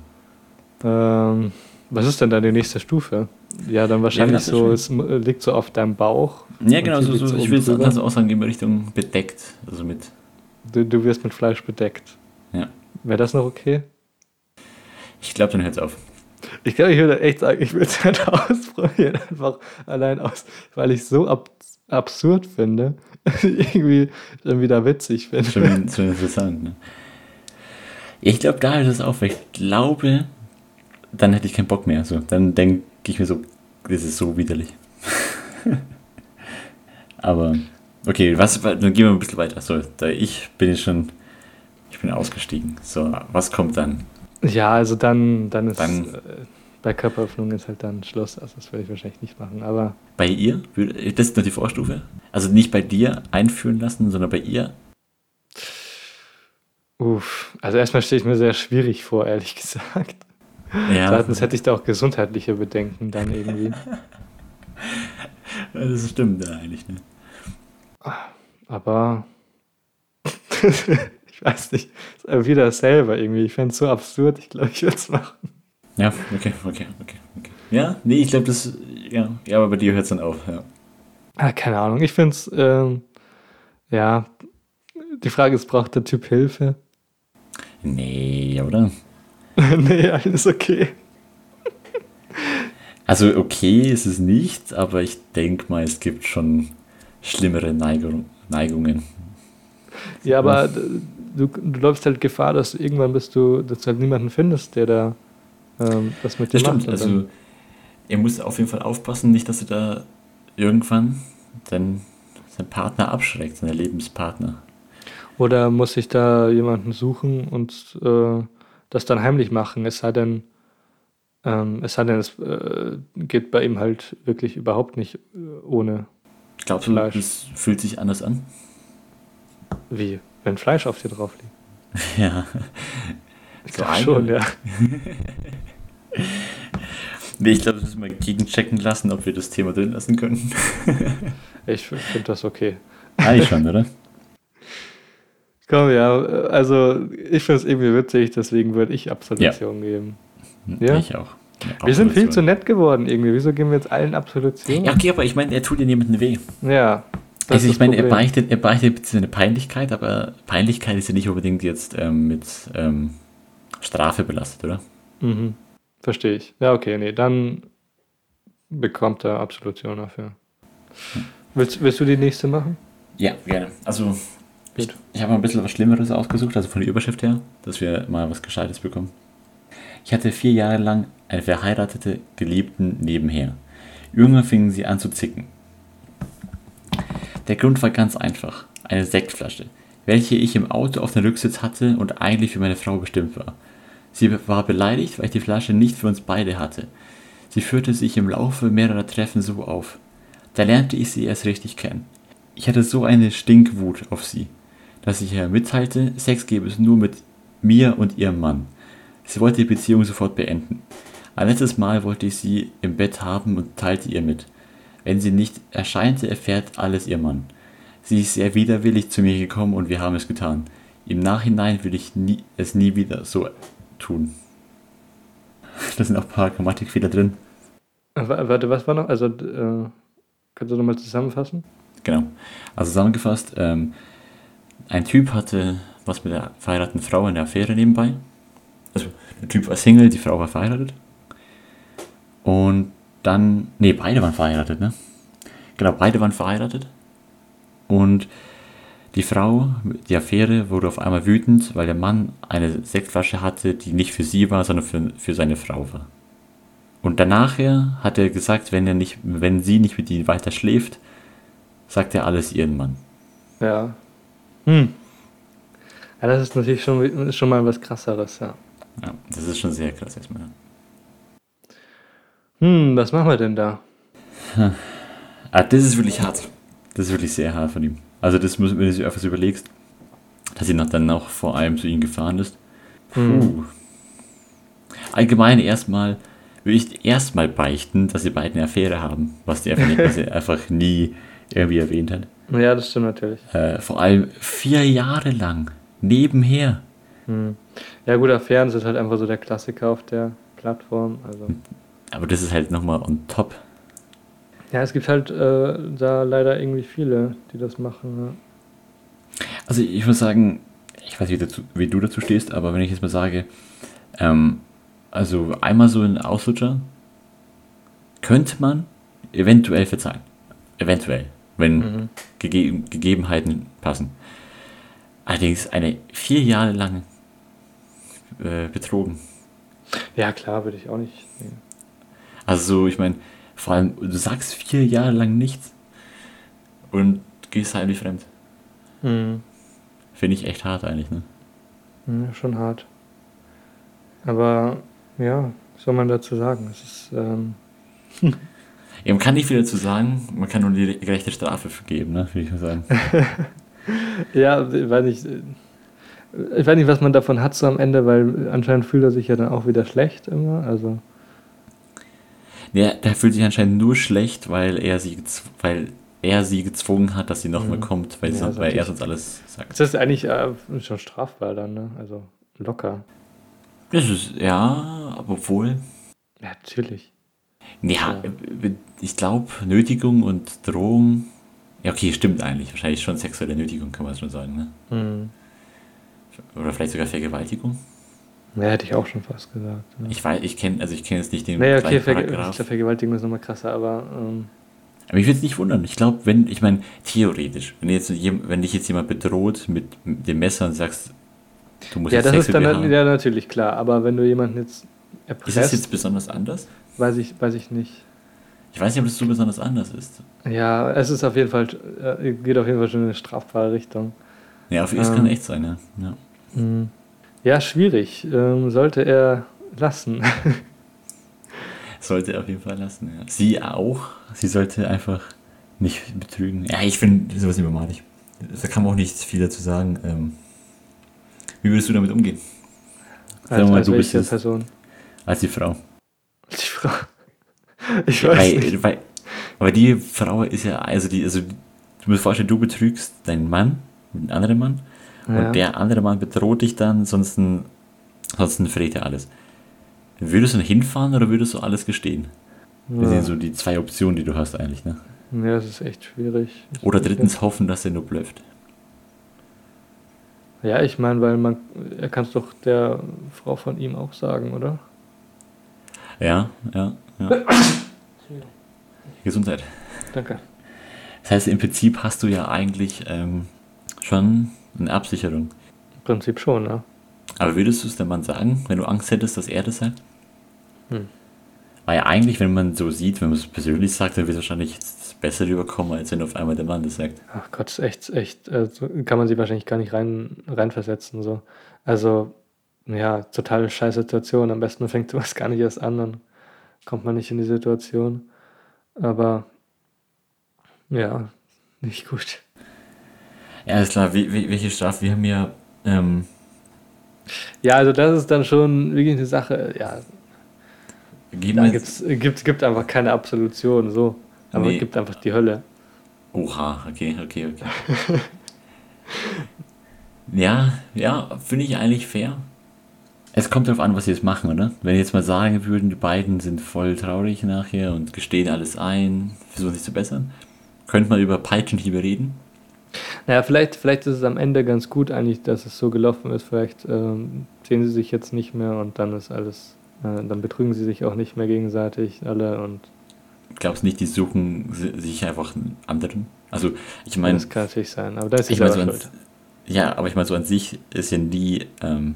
Ähm, was ist denn deine nächste Stufe? Ja, dann wahrscheinlich genau, so, das es m- liegt so auf deinem Bauch. Ja, genau, so, so, ich will es drüber. also auch sagen, gehen wir Richtung bedeckt. Also mit, Du, du wirst mit Fleisch bedeckt. ja. Wäre das noch okay? Ich glaube, dann hört's auf. Ich glaube, ich würde echt sagen, ich würde es halt ausprobieren. Einfach allein aus, weil ich es so ab absurd finde. irgendwie dann wieder witzig finde. Schon, schon interessant, ne? Ich glaube, da hört es auf, weil ich glaube, dann hätte ich keinen Bock mehr. So, dann denke ich mir so, das ist so widerlich. Aber, okay, was, dann gehen wir ein bisschen weiter. So, da ich bin jetzt schon, ich bin ausgestiegen. So, was kommt dann? Ja, also dann, dann ist Dann- äh, bei Körperöffnung ist halt dann Schluss. Also das würde ich wahrscheinlich nicht machen. Aber Bei ihr? Würde- Das ist nur die Vorstufe? Also nicht bei dir einführen lassen, sondern bei ihr? uff, also erstmal stelle ich mir sehr schwierig vor, ehrlich gesagt. Ja, Zweitens hätte ich da auch gesundheitliche Bedenken dann irgendwie. das stimmt ja eigentlich. Ne? Aber ich weiß nicht, ist aber wieder dasselbe irgendwie. Ich fände es so absurd, ich glaube, ich würde es machen. Ja, okay, okay, okay. okay. Ja, nee, ich glaube, das, ja, ja, aber bei dir hört es dann auf, ja. Ah, keine Ahnung, ich finde es, ähm, ja, die Frage ist, braucht der Typ Hilfe? Nee, oder? nee, alles okay. Also okay ist es nicht, aber ich denke mal, es gibt schon schlimmere Neigung, Neigungen. Ja, aber du, du läufst halt Gefahr, dass irgendwann bist du, dass du halt niemanden findest, der da ähm, das mit dir Das macht. stimmt, also er muss auf jeden Fall aufpassen, nicht, dass er da irgendwann dann seinen Partner abschreckt, seinen Lebenspartner. Oder muss ich da jemanden suchen und äh, das dann heimlich machen? Es sei denn, ähm, es sei denn, es äh, geht bei ihm halt wirklich überhaupt nicht äh, ohne. Glaubst du, Fleisch. das fühlt sich anders an? Wie? Wenn Fleisch auf dir drauf liegt. Ja. Ich So glaube eine- schon, ja. Nee, ich glaube, das müssen wir gegenchecken lassen, ob wir das Thema drin lassen können. Ich finde das okay. Eigentlich schon, oder? Komm, ja, also ich finde es irgendwie witzig, deswegen würde ich Absolution geben. Ja. Ich auch. Ja, Wir sind viel Absolution. zu nett geworden irgendwie. Wieso geben wir jetzt allen Absolution? Ja, okay, aber ich meine, er tut ja niemandem weh. Ja. das Also ist ich meine, er beichtet, er beichtet seine Peinlichkeit, aber Peinlichkeit ist ja nicht unbedingt jetzt ähm, mit ähm, Strafe belastet, oder? Mhm. Verstehe ich. Ja, okay, nee, dann bekommt er Absolution dafür. Willst, willst du die nächste machen? Ja, gerne. Also Gut. ich habe mal ein bisschen was Schlimmeres ausgesucht, also von der Überschrift her, dass wir mal was Gescheites bekommen. Ich hatte vier Jahre lang eine verheiratete Geliebten nebenher. Irgendwann fingen sie an zu zicken. Der Grund war ganz einfach. Eine Sektflasche, welche ich im Auto auf dem Rücksitz hatte und eigentlich für meine Frau bestimmt war. Sie war beleidigt, weil ich die Flasche nicht für uns beide hatte. Sie führte sich im Laufe mehrerer Treffen so auf. Da lernte ich sie erst richtig kennen. Ich hatte so eine Stinkwut auf sie, dass ich ihr mitteilte, Sex gäbe es nur mit mir und ihrem Mann. Sie wollte die Beziehung sofort beenden. Ein letztes Mal wollte ich sie im Bett haben und teilte ihr mit. Wenn sie nicht erscheinte, erfährt alles ihr Mann. Sie ist sehr widerwillig zu mir gekommen und wir haben es getan. Im Nachhinein will ich nie, es nie wieder so tun. Da sind auch ein paar Grammatikfehler drin. Wa- Warte, was war noch? Also, äh, kannst du nochmal zusammenfassen? Genau. Also zusammengefasst, ähm, ein Typ hatte was mit der verheirateten Frau in der Affäre nebenbei. Also der Typ war Single, die Frau war verheiratet. Und dann, nee, beide waren verheiratet, ne? Genau, beide waren verheiratet. Und die Frau, die Affäre, wurde auf einmal wütend, weil der Mann eine Sektflasche hatte, die nicht für sie war, sondern für, für seine Frau war. Und danach hat er gesagt, wenn, er nicht, wenn sie nicht mit ihm weiter schläft, sagt er alles ihren Mann. Ja. Hm. Ja, das ist natürlich schon, schon mal was krasseres, ja. Ja, das ist schon sehr krass erstmal. Hm, was machen wir denn da? Ah, das ist wirklich hart. Das ist wirklich sehr hart von ihm. Also das muss, wenn du dir etwas überlegst, dass sie noch dann auch vor allem zu ihm gefahren ist. Puh. Allgemein erstmal würde ich erstmal beichten, dass sie beide eine Affäre haben, was die einfach, nicht, was sie einfach nie irgendwie erwähnt hat. Ja, das stimmt natürlich. Äh, vor allem vier Jahre lang nebenher. Hm. Ja, gut, Affären sind halt einfach so der Klassiker auf der Plattform. Also. Aber das ist halt nochmal on top. Ja, es gibt halt äh, da leider irgendwie viele, die das machen. Also ich muss sagen, ich weiß nicht, wie, dazu, wie du dazu stehst, aber wenn ich jetzt mal sage, ähm, also einmal so ein Ausrutscher könnte man eventuell verzeihen. Eventuell, wenn Mhm. gege Gegebenheiten passen. Allerdings eine vier Jahre lange äh, betrogen. Ja, klar, würde ich auch nicht. Nee. Also, ich meine, vor allem, du sagst vier Jahre lang nichts und gehst heimlich fremd. Mhm. Finde ich echt hart eigentlich, ne? Ja, schon hart. Aber ja, was soll man dazu sagen? Es ist, ähm, Ja, man kann nicht viel dazu sagen, man kann nur die gerechte Strafe vergeben, ne? Würde ich mal sagen. ja, ich weiß nicht. äh, Ich weiß nicht, was man davon hat so am Ende, weil anscheinend fühlt er sich ja dann auch wieder schlecht immer. Also, Ja, der fühlt sich anscheinend nur schlecht, weil er sie, weil er sie gezwungen hat, dass sie nochmal Mhm. kommt, weil, Ja, sie, ist weil er sonst alles sagt. das ist eigentlich äh, schon strafbar dann, ne? Also locker. Das ist, ja, aber obwohl. Ja, natürlich. Ja, ich glaube, Nötigung und Drohung. Ja, okay, stimmt eigentlich. Wahrscheinlich schon sexuelle Nötigung, kann man schon sagen, ne? Mhm. Oder vielleicht sogar Vergewaltigung. Ja, hätte ich auch schon fast gesagt. Ja. Ich weiß, ich kenne, also ich kenne jetzt nicht den Naja, okay, glaub, Vergewaltigung ist nochmal krasser, aber ähm, Aber ich würde es nicht wundern. Ich glaube, wenn, ich meine, theoretisch, wenn, jetzt, wenn dich jetzt jemand bedroht mit dem Messer und sagst, du musst ja, jetzt das Sex ist dann ja natürlich klar. Aber wenn du jemanden jetzt ist erpresst, das jetzt besonders anders? weiß ich, weiß ich nicht. Ich weiß nicht, ob das so besonders anders ist. Ja, es ist auf jeden Fall, äh, geht auf jeden Fall schon in eine strafbare Richtung. Ja, auf es Ähm. kann echt sein, ja. ja. Mhm. Ja, schwierig. Ähm, sollte er lassen. Sollte er auf jeden Fall lassen, ja. Sie auch. Sie sollte einfach nicht betrügen. Ja, ich finde sowas immer malig. Da kann man auch nicht viel dazu sagen. Ähm, wie würdest du damit umgehen? Sagen wir mal, du bist Person? Als die Frau. Die Frau. Ich weiß Weil, nicht. weil, aber die Frau ist ja, also die, also du musst vorstellen, du betrügst deinen Mann mit einem anderen Mann Ja. und der andere Mann bedroht dich dann, sonst, sonst verrät er alles. Würdest du dann hinfahren oder würdest du alles gestehen? Das ja. sind so die zwei Optionen, die du hast eigentlich, ne? ja, das ist echt schwierig. Oder drittens hoffen, dass er nur blöfft. Ja, ich meine, weil man, er kann es doch der Frau von ihm auch sagen, oder? Ja, ja, ja. Gesundheit. Danke. Das heißt, im Prinzip hast du ja eigentlich ähm, schon eine Absicherung. Im Prinzip schon, ne? Aber würdest du es dem Mann sagen, wenn du Angst hättest, dass er das sagt? Hm. Weil ja eigentlich, wenn man so sieht, wenn man es persönlich sagt, dann wird es wahrscheinlich besser rüberkommen, als wenn auf einmal der Mann das sagt. Ach Gott, ist echt, echt, äh, so kann man sich wahrscheinlich gar nicht rein, reinversetzen. So. Also, ja, totale Scheißsituation. Am besten fängt sowas gar nicht erst an, dann kommt man nicht in die Situation. Aber ja, nicht gut. Ja, ist klar, wie, wie, welche Strafe? Wir haben ja, ähm, Ja, also das ist dann schon wirklich eine Sache, ja, geben da gibt's, gibt, gibt einfach keine Absolution, so. Aber Nee. es gibt einfach die Hölle. Oha, okay, okay, okay. ja, ja, finde ich eigentlich fair. Es kommt darauf an, was sie jetzt machen, oder? Wenn jetzt mal sagen würden, die beiden sind voll traurig nachher und gestehen alles ein, versuchen sich zu bessern, könnte man über Peitschenhiebe reden. Naja, vielleicht, vielleicht ist es am Ende ganz gut eigentlich, dass es so gelaufen ist. Vielleicht ähm, sehen sie sich jetzt nicht mehr und dann ist alles, äh, dann betrügen sie sich auch nicht mehr gegenseitig alle und Glaubst nicht, die suchen si- sich einfach einen anderen? Also, ich meine, das kann natürlich sein, aber da ist sie ich selber so an, ja, aber ich meine, so an sich ist ja die, ähm,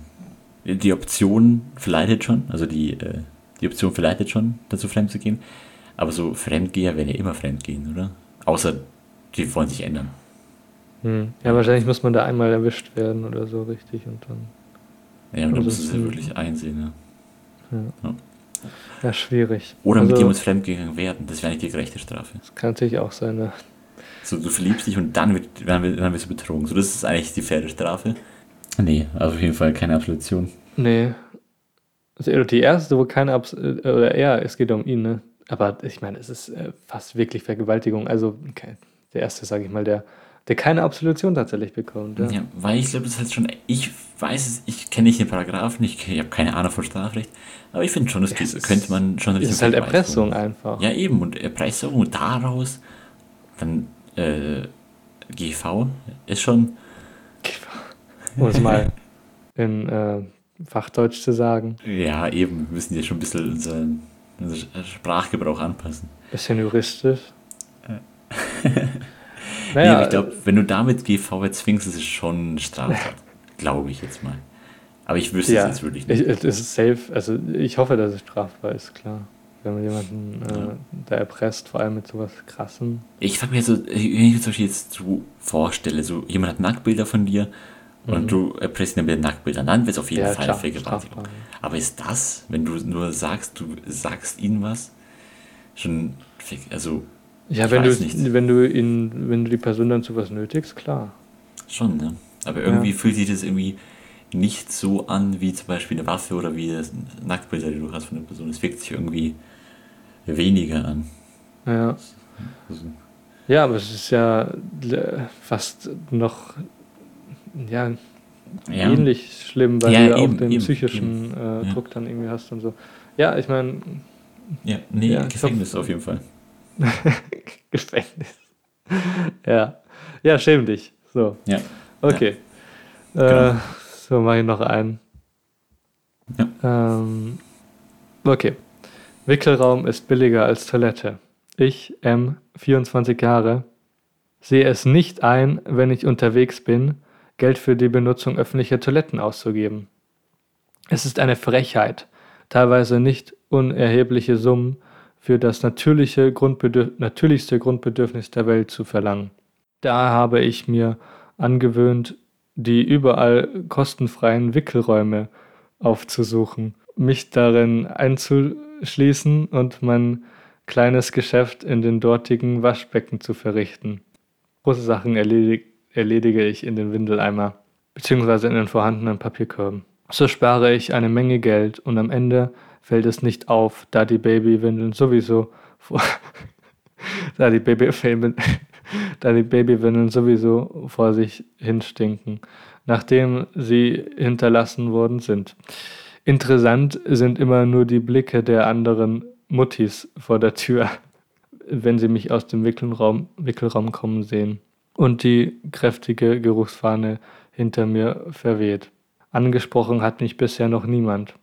die Option verleitet schon, also die, äh, die Option verleitet schon, dazu fremd zu gehen. Aber so Fremdgeher werden ja immer fremdgehen, oder? Außer die wollen sich ändern. Hm. Ja, wahrscheinlich muss man da einmal erwischt werden oder so richtig und dann. Ja, und dann Also musst du es ja es- wirklich einsehen. Ja. Ja, ja schwierig. Oder mit also, jemandem fremdgegangen werden, das wäre eigentlich die gerechte Strafe. Das kann natürlich auch sein, ne? So, du verliebst dich und dann, wird, dann, wird- dann wirst du betrogen. So, das ist eigentlich die faire Strafe. Nee, also auf jeden Fall keine Absolution. Nee. Also die erste, wo keine Abs äh, oder er, es geht um ihn, ne? Aber ich meine, es ist äh, fast wirklich Vergewaltigung. Also okay, der erste, sage ich mal, der, der keine Absolution tatsächlich bekommt. Ja. Ja, weil ich glaube, das ist halt schon, ich weiß es, ich kenne nicht den Paragraphen, ich, ich habe keine Ahnung von Strafrecht, aber ich finde schon, das Ja, geht, könnte man schon Es ist halt Erpressung einfach. Ja, eben, und Erpressung und daraus dann äh, GV ist schon, Um es mal in äh, Fachdeutsch zu sagen. ja, eben, wir müssen ja schon ein bisschen unseren, unseren Sprachgebrauch anpassen. Bisschen juristisch. Nee, naja, aber ich glaube, wenn du damit GV erzwingst, ist es schon Straftat. glaube ich jetzt mal. Aber ich wüsste Ja, es jetzt wirklich ich, nicht. es ist safe. Also ich hoffe, dass es strafbar ist, klar. Wenn man jemanden Ja. äh, da erpresst, vor allem mit sowas krassem. Ich frage mir so, wenn ich mir zum Beispiel jetzt so vorstelle, so jemand hat Nacktbilder von dir und du erpresst ihn mit Nacktbildern, dann wird es auf jeden Mhm. Ja, Fall klar, Vergewaltigung. Aber ist das, wenn du nur sagst, du sagst ihnen was, schon, also Ja, Ich wenn du, nicht. wenn du ihn, wenn du die Person dann zu was nötigst, klar. schon, ne? Aber irgendwie Ja. fühlt sich das irgendwie nicht so an wie zum Beispiel eine Waffe oder wie das Nacktbilder, die du hast von der Person. Es wirkt sich irgendwie weniger an. Ja. Also, Ja, aber es ist ja fast noch ja, ja. ähnlich schlimm, weil Ja, du ja auch eben, den eben, psychischen Äh, Ja. Druck dann irgendwie hast und so. Ja, ich meine, Ja, nee, Ja, Gefängnis glaub- auf jeden Fall. Gefängnis. ja. Ja, schäm dich. So. Ja. Okay. Genau. Äh, so, mache ich noch einen. Ähm, okay. Wickelraum ist billiger als Toilette. Ich, M, 24 Jahre, sehe es nicht ein, wenn ich unterwegs bin, Geld für die Benutzung öffentlicher Toiletten auszugeben. Es ist eine Frechheit, teilweise nicht unerhebliche Summen für das natürliche Grundbedürf natürlichste Grundbedürfnis der Welt zu verlangen. Da habe ich mir angewöhnt, die überall kostenfreien Wickelräume aufzusuchen, mich darin einzuschließen und mein kleines Geschäft in den dortigen Waschbecken zu verrichten. Große Sachen erledig erledige ich in den Windeleimer beziehungsweise in den vorhandenen Papierkörben. So spare ich eine Menge Geld und am Ende fällt es nicht auf, da die Babywindeln sowieso vor da die Babywindeln da die Babywindeln sowieso vor sich hinstinken, nachdem sie hinterlassen worden sind. Interessant sind immer nur die Blicke der anderen Muttis vor der Tür, wenn sie mich aus dem Wickelraum, Wickelraum kommen sehen und die kräftige Geruchsfahne hinter mir verweht. Angesprochen hat mich bisher noch niemand.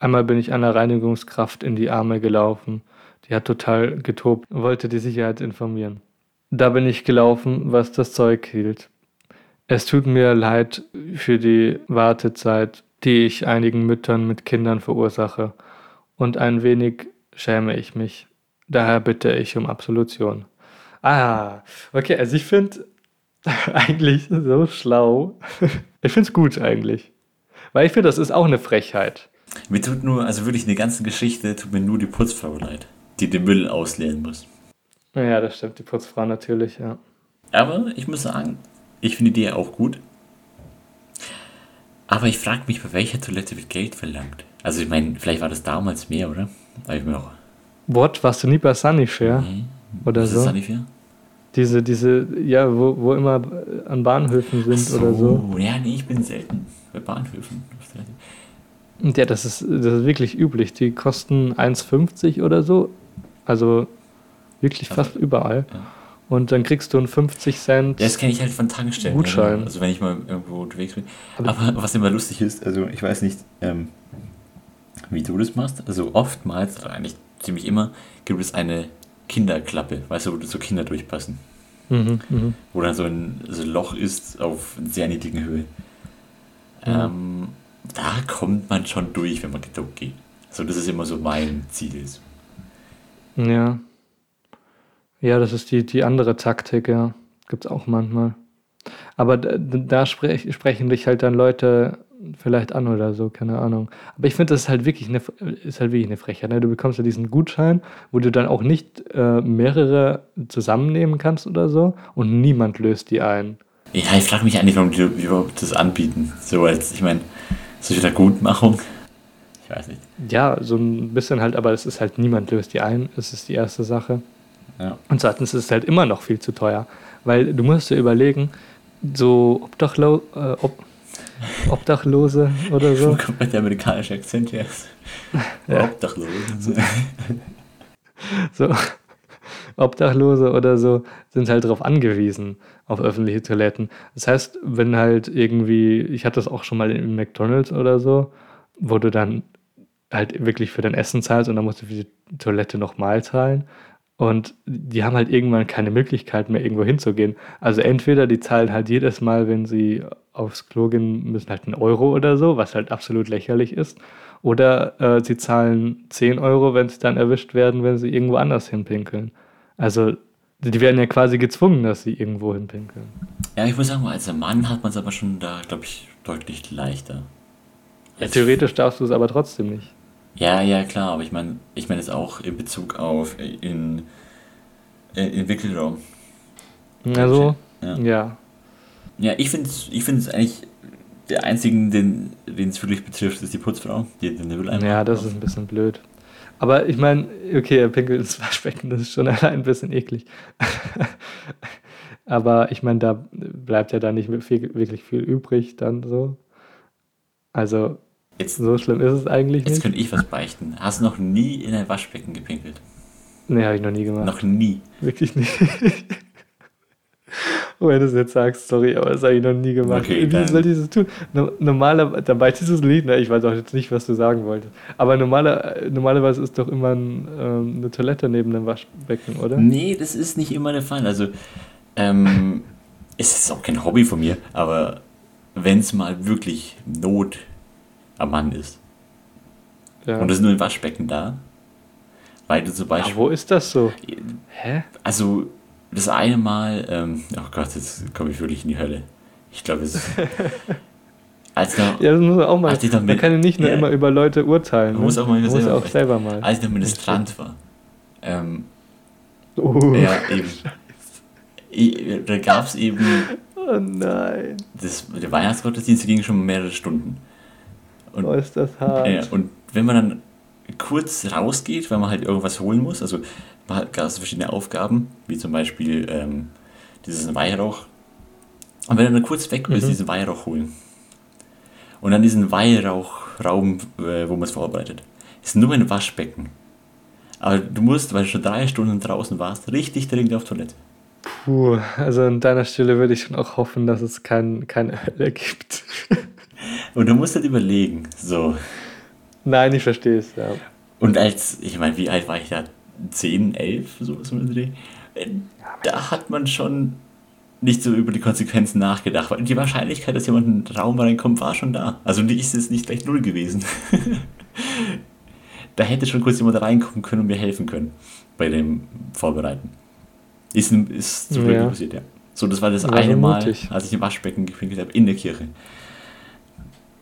Einmal bin ich einer Reinigungskraft in die Arme gelaufen. Die hat total getobt und wollte die Sicherheit informieren. Da bin ich gelaufen, was das Zeug hielt. Es tut mir leid für die Wartezeit, die ich einigen Müttern mit Kindern verursache. Und ein wenig schäme ich mich. Daher bitte ich um Absolution. Ah, okay, also ich finde eigentlich so schlau. Ich finde es gut eigentlich. Weil ich finde, das ist auch eine Frechheit. Mir tut nur, also wirklich in der ganzen Geschichte, tut mir nur die Putzfrau leid, die den Müll ausleeren muss. Ja, das stimmt, die Putzfrau natürlich, ja. Aber ich muss sagen, ich finde die ja auch gut. Aber ich frage mich, bei welcher Toilette wird Geld verlangt? Also ich meine, vielleicht war das damals mehr, oder? Aber ich mir auch. What, warst du nie bei Sunnyfair? Nee. Oder Was so? ist für? Diese, diese, ja, wo, wo immer an Bahnhöfen sind oder so. Ja, nee, ich bin selten bei Bahnhöfen. ja, das ist, das ist wirklich üblich. Die kosten 1,50 oder so. Also wirklich Aber- fast überall. ja. Und dann kriegst du einen 50 Cent. Das kenne ich halt von Tankstellen. Gutschein. Ja, also wenn ich mal irgendwo unterwegs bin. Aber- Aber, was immer lustig ist, also ich weiß nicht, ähm, wie du das machst. Also oftmals, oder eigentlich ziemlich immer, gibt es eine Kinderklappe, weißt du, wo so Kinder durchpassen. Mhm, mhm. Wo dann so ein so ein Loch ist auf sehr niedrigen Höhe. Ja. Ähm, da kommt man schon durch, wenn man gedruckt geht. So, das ist immer so mein Ziel. Ja. Ja, das ist die, die andere Taktik, ja. Gibt's auch manchmal. Aber da, da sprech, sprechen dich halt dann Leute vielleicht an oder so, keine Ahnung. Aber ich finde, das ist halt wirklich eine, ist halt wirklich eine Frechheit. Ne? Du bekommst ja diesen Gutschein, wo du dann auch nicht äh, mehrere zusammennehmen kannst oder so und niemand löst die ein. Ja, ich frage mich eigentlich, warum die überhaupt das anbieten. So als, ich meine, so wieder Gutmachung. Ich weiß nicht. Ja, so ein bisschen halt, aber es ist halt niemand löst die ein. Das ist die erste Sache. Ja. Und zweitens ist es halt immer noch viel zu teuer. Weil du musst dir überlegen, so Obdachlo äh, Ob Obdachlose oder Wo so. kommt der amerikanische Akzent her? Ja. Obdachlos. so Obdachlose oder so sind halt darauf angewiesen, auf öffentliche Toiletten. Das heißt, wenn halt irgendwie, ich hatte das auch schon mal in McDonalds oder so, wo du dann halt wirklich für dein Essen zahlst und dann musst du für die Toilette nochmal zahlen. Und die haben halt irgendwann keine Möglichkeit mehr, irgendwo hinzugehen. Also entweder die zahlen halt jedes Mal, wenn sie aufs Klo gehen, müssen halt einen Euro oder so, was halt absolut lächerlich ist. Oder äh, sie zahlen 10 Euro, wenn sie dann erwischt werden, wenn sie irgendwo anders hinpinkeln. Also die werden ja quasi gezwungen, dass sie irgendwo hinpinkeln. Ja, ich muss sagen, als Mann hat man es aber schon da, glaube ich, deutlich leichter. Ja, theoretisch darfst du es aber trotzdem nicht. Ja, ja, klar, aber ich meine ich mein es auch in Bezug auf äh, in, in, in Wickelraum. Also, Ja. ja. Ja, ich finde es ich find's eigentlich der einzigen, den es wirklich betrifft, ist die Putzfrau, die den Mülleimer Ja, das ist ein bisschen blöd. Aber ich meine, okay, er pinkelt ins Waschbecken, das ist schon allein ein bisschen eklig. Aber ich meine, da bleibt ja dann nicht viel, wirklich viel übrig, dann so. Also, Jetzt, so schlimm ist es eigentlich jetzt nicht. könnte ich was beichten. Hast du noch nie in ein Waschbecken gepinkelt? Nee, habe ich noch nie gemacht. Noch nie. Wirklich nicht. Oh, wenn du es jetzt sagst, sorry, aber das habe ich noch nie gemacht. Okay, Wie soll ich das tun? No, normaler, dabei dieses Lied, ne, ich weiß auch jetzt nicht, was du sagen wolltest. Aber normaler, äh, normalerweise ist doch immer ein, ähm, eine Toilette neben dem Waschbecken, oder? Nee, das ist nicht immer der Fall. Also, ähm, es ist auch kein Hobby von mir, aber wenn es mal wirklich Not am Mann ist Ja. und es ist nur ein Waschbecken da, weil du zum Beispiel, wo ist das so? Hä? also das eine Mal, ähm, oh Gott, jetzt komme ich wirklich in die Hölle. Ich glaube, es ist, als noch, Ja, das muss man auch mal. Ich Man kann ja nicht nur ja. immer über Leute urteilen. Man muss ne? auch mal man muss selber- auch selber mal. als ich noch Ministrant war, ähm, Oh, ja, eben, I- da gab es eben oh nein. das, der Weihnachtsgottesdienst ging schon mehrere Stunden. Und, Oh, ist das hart. äh, und wenn man dann kurz rausgeht, weil man halt irgendwas holen muss, also gab es verschiedene Aufgaben, wie zum Beispiel ähm, dieses Weihrauch. Und wenn du dann kurz weg willst, Mhm. diesen Weihrauch holen. Und dann diesen Weihrauchraum, äh, wo man es vorbereitet, ist nur ein Waschbecken. Aber du musst, weil du schon drei Stunden draußen warst, richtig dringend auf Toilette. Puh, also an deiner Stelle würde ich schon auch hoffen, dass es kein, keine Hölle gibt. Und du musst halt überlegen, so. Nein, ich verstehe es, ja. Und als, ich meine, wie alt war ich da? 10, 11, sowas im Dreh? Da hat man schon nicht so über die Konsequenzen nachgedacht, weil die Wahrscheinlichkeit, dass jemand in den Raum reinkommt, war schon da. Also ist es nicht gleich null gewesen. da hätte schon kurz jemand reinkommen können und mir helfen können bei dem Vorbereiten. Ist, ist zum Glück Ja. passiert, ja. So, das war das War eine Mal, als ich im Waschbecken gepinkelt habe, in der Kirche.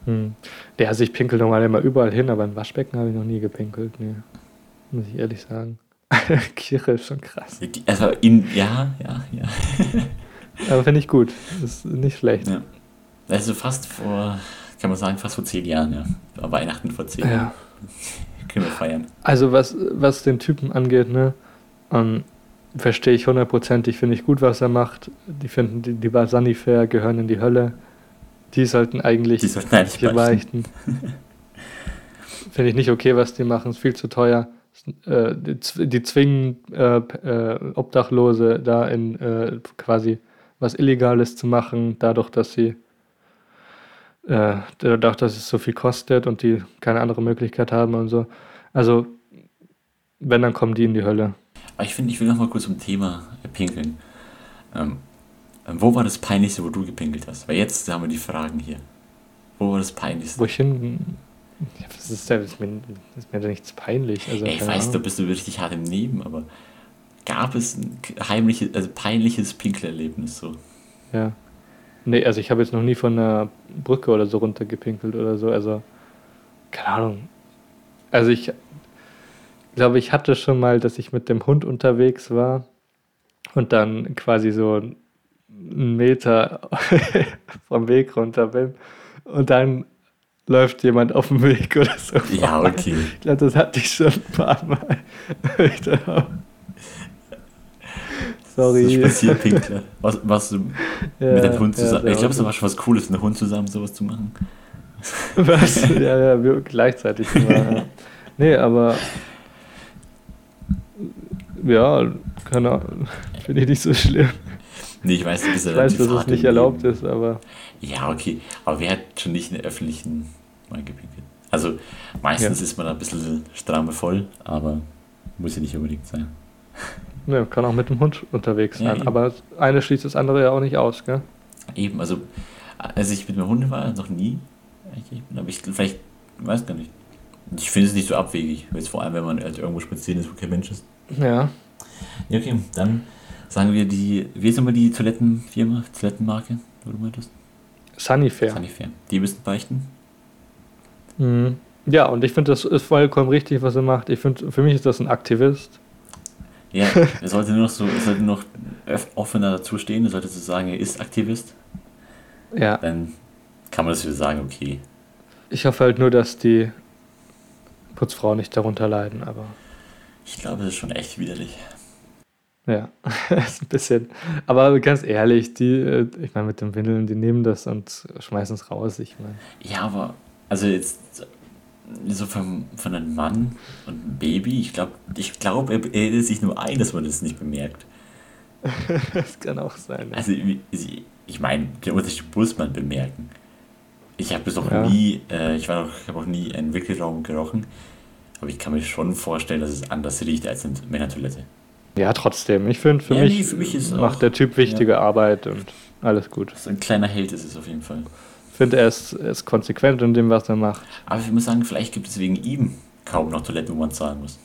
Hm. Ja, also ich pinkel normal immer überall hin, aber im Waschbecken habe ich noch nie gepinkelt. Nee. Muss ich ehrlich sagen. Kirche ist schon krass. Also in, ja, ja, ja. Aber finde ich gut. Ist nicht schlecht. Ja. Also fast vor, kann man sagen, fast vor zehn Jahren, ja. War Weihnachten vor zehn Jahren. Ja. Können wir feiern. Also was, was den Typen angeht, ne, ähm, verstehe ich hundertprozentig, finde ich gut, was er macht. Die finden, die, die Basanifair gehören in die Hölle. Die sollten eigentlich Die sollten eigentlich beichten. finde ich nicht okay, was die machen, ist viel zu teuer. Äh, die, die zwingen äh, äh, Obdachlose da in quasi was Illegales zu machen, dadurch, dass sie dadurch, dass es so viel kostet und die keine andere Möglichkeit haben und so. Also, wenn, dann kommen die in die Hölle. Aber ich finde, ich will noch mal kurz zum Thema pinkeln. Ähm, wo war das Peinlichste, wo du gepinkelt hast? Weil jetzt haben wir die Fragen hier. Wo war das Peinlichste? Wo ich hin. Ja, das ist, ja- ist, mir, ist mir nichts peinlich. Also, Ey, ich weiß, da Ahnung. bist du richtig hart im Neben, aber gab es ein heimliches, also peinliches Pinkelerlebnis so? Ja. Nee, also ich habe jetzt noch nie von einer Brücke oder so runtergepinkelt oder so. Also, keine Ahnung. Also ich glaube, ich hatte schon mal, dass ich mit dem Hund unterwegs war und dann quasi so einen Meter vom Weg runter bin und dann läuft jemand auf dem Weg oder so. Ja, okay. Ich glaube, das hatte ich schon ein paar Mal. Ich dann auch- So Sorry. Spazierpinkler. Was, was du Ja, mit deinem Hund ja, zusammen. der ich glaube, es war schon was Cooles, mit einem Hund zusammen sowas zu machen. Was? Ja, ja, wir gleichzeitig immer. Ja. Nee, aber ja, keine Ahnung. Finde ich nicht so schlimm. Nee, ich weiß, du bist ja Ich weiß, dass es nicht erlaubt ist, aber Ja, okay. Aber wer hat schon nicht in der öffentlichen mal gepinkelt? Also meistens ist man ein bisschen strammevoll, aber muss ja nicht unbedingt sein. ne, kann auch mit dem Hund unterwegs Ja, sein. eben. aber das eine schließt das andere ja auch nicht aus, gell? Eben, also Als ich mit meinem Hund war, noch nie. Aber ich vielleicht, weiß gar nicht. Ich finde es nicht so abwegig. Jetzt vor allem, wenn man halt irgendwo spazieren ist, wo kein Mensch ist. Ja. Ja, okay. Dann sagen wir die, wie ist nochmal die Toilettenfirma, Toilettenmarke, wo du meintest? Sunnyfair. Sunnyfair. Die müssen beichten. Mhm. Ja, und ich finde, das ist vollkommen richtig, was er macht. Ich finde, für mich ist das ein Aktivist. Ja, er sollte nur noch so, er sollte noch offener dazu stehen, er sollte so sagen, er ist Aktivist. Ja. Dann kann man das wieder sagen, okay. Ich hoffe halt nur, dass die Putzfrauen nicht darunter leiden, aber Ich glaube, das ist schon echt widerlich. Ja, ist ein bisschen. Aber ganz ehrlich, die, äh, ich meine, mit den Windeln, die nehmen das und schmeißen es raus. Ich meine, Ja, aber, also jetzt so von, von einem Mann und einem Baby, ich glaube, ich glaub, er bildet sich nur ein, dass man das nicht bemerkt. das kann auch sein. ja. Also, ich meine, den Unterschied muss man bemerken. Ich habe es noch Ja. nie, äh, ich war noch, ich habe noch nie einen Wickelraum gerochen, aber ich kann mir schon vorstellen, dass es anders riecht als eine Männertoilette. Ja, trotzdem. Ich finde, für, Ja, mich nee, für mich macht der Typ wichtige Arbeit und alles gut. So ein kleiner Held ist es auf jeden Fall. Ich finde, er ist, er ist konsequent in dem, was er macht. Aber ich muss sagen, vielleicht gibt es wegen ihm kaum noch Toiletten, wo man zahlen muss.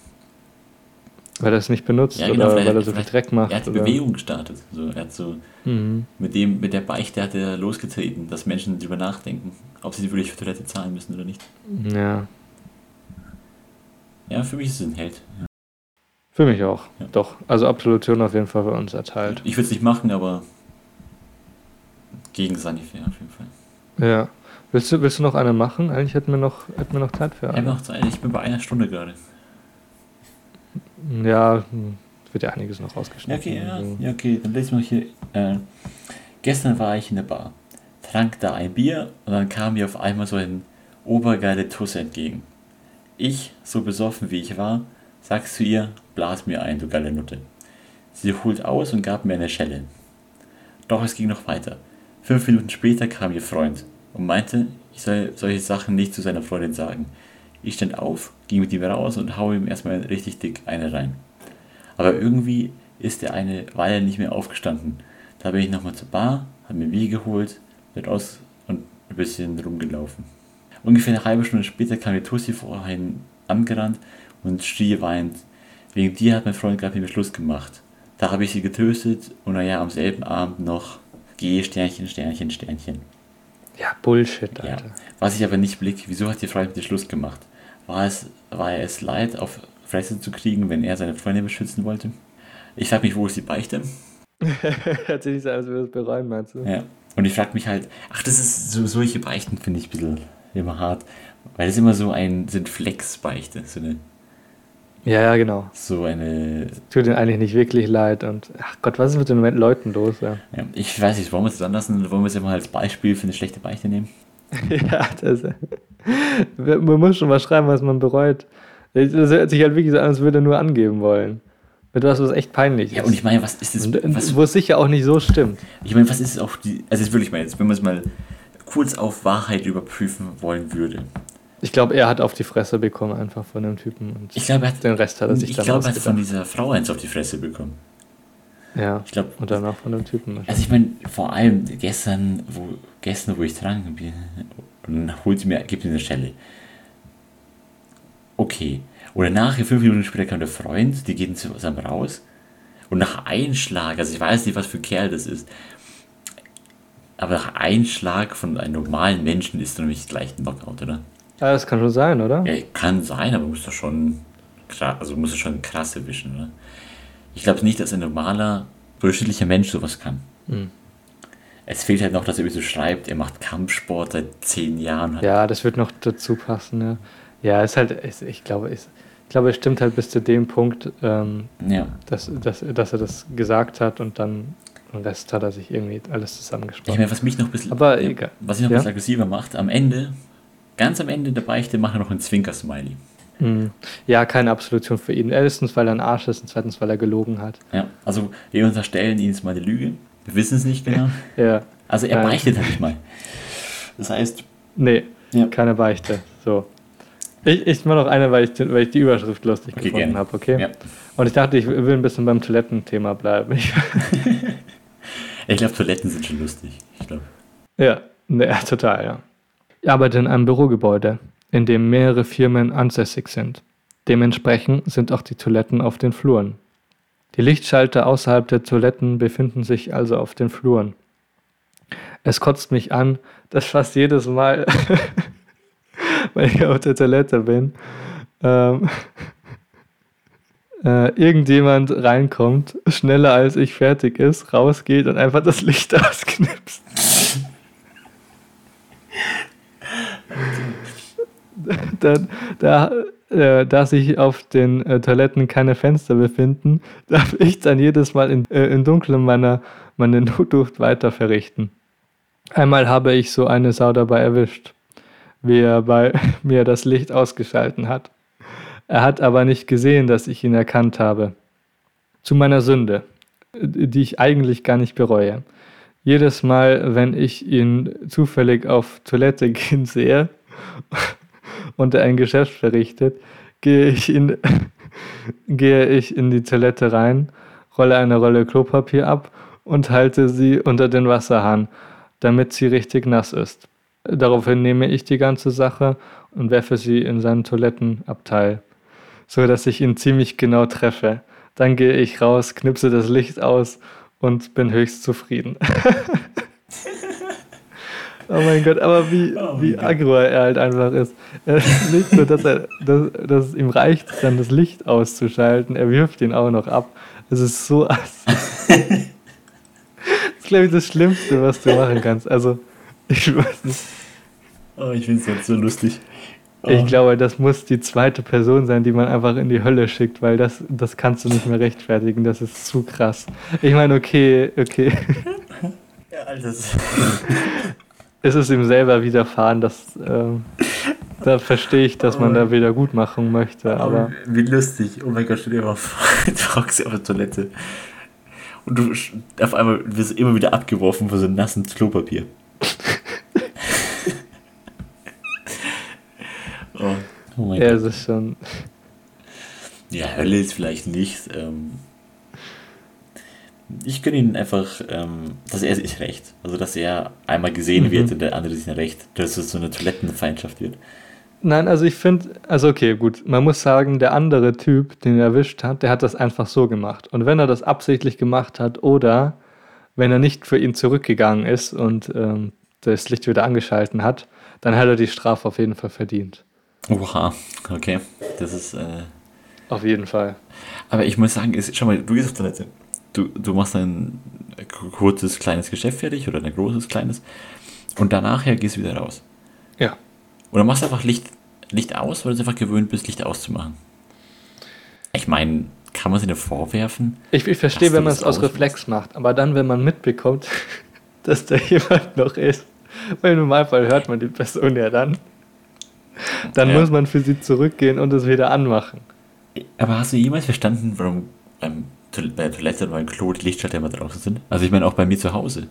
Weil er es nicht benutzt Ja, genau, oder weil er so viel Dreck macht. Er hat die oder, Bewegung gestartet. So, er hat so Mhm. mit dem, mit der Beichte hat er losgetreten, dass Menschen darüber nachdenken, ob sie wirklich für Toilette zahlen müssen oder nicht. Ja, Ja, für mich ist es ein Held. Für mich auch. Ja. Doch. Also Absolution auf jeden Fall für uns erteilt. Ich würde es nicht machen, aber gegen Sunnyfair auf jeden Fall. Ja. Willst du, willst du noch eine machen? Eigentlich hätten wir noch, hätten wir noch Zeit für eine. Zu einer, ich bin bei einer Stunde gerade. Ja, wird ja einiges noch rausgeschnitten. okay, ja, also. ja, okay, dann lesen wir hier. Äh, gestern war ich in der Bar, trank da ein Bier und dann kam mir auf einmal so ein obergeile Tusse entgegen. Ich, so besoffen wie ich war, sag zu ihr, blas mir ein, du geile Nutte. Sie holt aus und gab mir eine Schelle. Doch es ging noch weiter. Fünf Minuten später kam ihr Freund und meinte, ich soll solche Sachen nicht zu seiner Freundin sagen. Ich stand auf, ging mit ihm raus und hau ihm erstmal richtig dick eine rein. Aber irgendwie ist der eine Weile nicht mehr aufgestanden. Da bin ich nochmal zur Bar, hab mir Bier geholt, bin raus und ein bisschen rumgelaufen. Ungefähr eine halbe Stunde später kam die Tussi vorhin angerannt und schrie weinend. Wegen dir hat mein Freund gerade mit mir Schluss gemacht. Da habe ich sie getröstet und naja, am selben Abend noch Geh, Sternchen, Sternchen, Sternchen. Ja, Bullshit, Ja. Alter. Was ich aber nicht blick, wieso hat ihr Freund mit dir Schluss gemacht? War es, war er es leid, auf Fresse zu kriegen, wenn er seine Freundin beschützen wollte? Ich frage mich, wo ist die Beichte? Hört sich nicht so als würde es bereuen, meinst du? Ja. Und ich frage mich halt, ach, das ist so, solche Beichten finde ich ein bisschen immer hart. Weil das immer so ein, sind Flex-Beichte. So eine, Ja, ja, genau. so eine, Tut ihnen eigentlich nicht wirklich leid und ach Gott, was ist mit den Leuten los? Ja, ja, ich weiß nicht, wollen wir es dann lassen? Wollen wir es immer als Beispiel für eine schlechte Beichte nehmen? ja das, man muss schon mal schreiben, was man bereut. Das hört sich halt wirklich so an, als würde er nur angeben wollen. Mit was, was echt peinlich Ja, ist. und ich meine, was ist das? Und, Was, wo es sicher auch nicht so stimmt. ich meine, was ist auch die, also jetzt würde ich mal jetzt, wenn man es mal kurz auf Wahrheit überprüfen wollen würde. Ich glaube, er hat auf die Fresse bekommen einfach von dem Typen und Ich glaube, er hat, den Rest hat er sich ich dann glaube, er hat von dieser Frau eins auf die Fresse bekommen. Ja, Ich glaube, und dann auch von dem Typen. Also ich meine, vor allem gestern, wo, gestern, wo ich dran bin, und dann holt sie mir, gibt mir eine Schelle. Okay. Oder nachher, fünf Minuten später kam der Freund, die gehen zusammen raus. Und nach Einschlag, also ich weiß nicht, was für ein Kerl das ist, aber nach Einschlag von einem normalen Menschen ist doch nicht gleich ein Knockout, oder? Ja, das kann schon sein, oder? Ja, kann sein, aber muss doch schon also muss schon krass erwischen, oder? Ich glaube nicht, dass ein normaler, durchschnittlicher Mensch sowas kann. Mhm. Es fehlt halt noch, dass er irgendwie so schreibt, er macht Kampfsport seit zehn Jahren. Ja, das wird noch dazu passen, ja. Ja, ist halt, ist, ich glaube, ist, ich glaube, es stimmt halt bis zu dem Punkt, ähm, ja. dass, dass, dass er das gesagt hat und dann den Rest hat er sich irgendwie alles Ich zusammengesprochen. meine, was mich noch ein bisschen, Aber egal. was ich noch ein Ja? bisschen aggressiver macht, am Ende, ganz am Ende der Beichte, macht er noch einen Zwinker-Smiley. Mhm. Ja, keine Absolution für ihn. Erstens, weil er ein Arsch ist und zweitens, weil er gelogen hat. Ja, also wir unterstellen ihm jetzt mal die Lüge. Wir wissen es nicht genau. Ja, Also er beichtet halt nicht mal. Das heißt, nee, Ja. keine Beichte. So. Ich, ich mache noch eine, weil ich, den- weil ich die Überschrift lustig Okay, gefunden habe, okay? ja. Und ich dachte, ich will ein bisschen beim Toilettenthema bleiben. Ich, Ich glaube, Toiletten sind schon lustig. Ich glaube. ja, Ja, total, ja. Ich arbeite in einem Bürogebäude, in dem mehrere Firmen ansässig sind. Dementsprechend sind auch die Toiletten auf den Fluren. Die Lichtschalter außerhalb der Toiletten befinden sich also auf den Fluren. Es kotzt mich an, dass fast jedes Mal, wenn ich auf der Toilette bin, ähm, äh, irgendjemand reinkommt, schneller als ich fertig ist, rausgeht und einfach das Licht ausknipst. Da, da, äh, da sich auf den äh, Toiletten keine Fenster befinden, darf ich dann jedes Mal in, äh, im Dunkeln meine, meine Notdurft weiter verrichten. Einmal habe ich so eine Sau dabei erwischt, wie er bei mir das Licht ausgeschalten hat. Er hat aber nicht gesehen, dass ich ihn erkannt habe. Zu meiner Sünde, die ich eigentlich gar nicht bereue. Jedes Mal, wenn ich ihn zufällig auf Toilette gehen sehe und ein Geschäft verrichtet, gehe ich in, gehe ich in die Toilette rein, rolle eine Rolle Klopapier ab und halte sie unter den Wasserhahn, damit sie richtig nass ist. Daraufhin nehme ich die ganze Sache und werfe sie in seinen Toilettenabteil, so dass ich ihn ziemlich genau treffe. Dann gehe ich raus, knipse das Licht aus und bin höchst zufrieden. oh mein Gott, aber wie, oh wie aggro er halt einfach ist. Er nicht nur, dass, er, dass, dass es ihm reicht, dann das Licht auszuschalten, er wirft ihn auch noch ab. Es ist so ass. das ist, glaube ich, das Schlimmste, was du machen kannst. Also, ich weiß nicht. Oh, ich finde es jetzt so lustig. Oh. Ich glaube, das muss die zweite Person sein, die man einfach in die Hölle schickt, weil das, das kannst du nicht mehr rechtfertigen. Das ist zu krass. Ich meine, okay, okay. Ja, Alter. es ist ihm selber widerfahren, dass, ähm, da verstehe ich, dass man da wieder gut machen möchte. Aber wie lustig. Oh mein Gott, vor, du hockst auf der Toilette und du auf einmal wirst immer wieder abgeworfen von so einem nassen Klopapier. oh, oh mein ja, Gott. Ja, es ist schon. Ja, Hölle ist vielleicht nicht. Ähm, ich gönne ihm einfach, ähm, dass er sich recht. Also, dass er einmal gesehen mhm. wird und der andere sich nicht recht. Dass es so eine Toilettenfeindschaft wird. Nein, also ich finde, also okay, gut, man muss sagen, der andere Typ, den er erwischt hat, der hat das einfach so gemacht. Und wenn er das absichtlich gemacht hat oder wenn er nicht für ihn zurückgegangen ist und ähm, das Licht wieder angeschalten hat, dann hat er die Strafe auf jeden Fall verdient. Oha, okay, das ist... Äh auf jeden Fall. Aber ich muss sagen, ist, schau mal, du gehst auf Toilette du, du machst ein kurzes, kleines Geschäft fertig oder ein großes, kleines und danach gehst du wieder raus. Ja. Oder machst einfach Licht, Licht aus, weil du einfach gewöhnt bist, Licht auszumachen. Ich meine, kann man es dir vorwerfen? Ich, ich verstehe, wenn man es aus Reflex macht, aber dann, wenn man mitbekommt, dass da jemand noch ist, weil im Normalfall hört man die Person ja dann, dann ja. muss man für sie zurückgehen und es wieder anmachen. Aber hast du jemals verstanden, warum beim bei der Toilette oder beim Klo die Lichtschalter immer draußen sind. Also ich meine auch bei mir zu Hause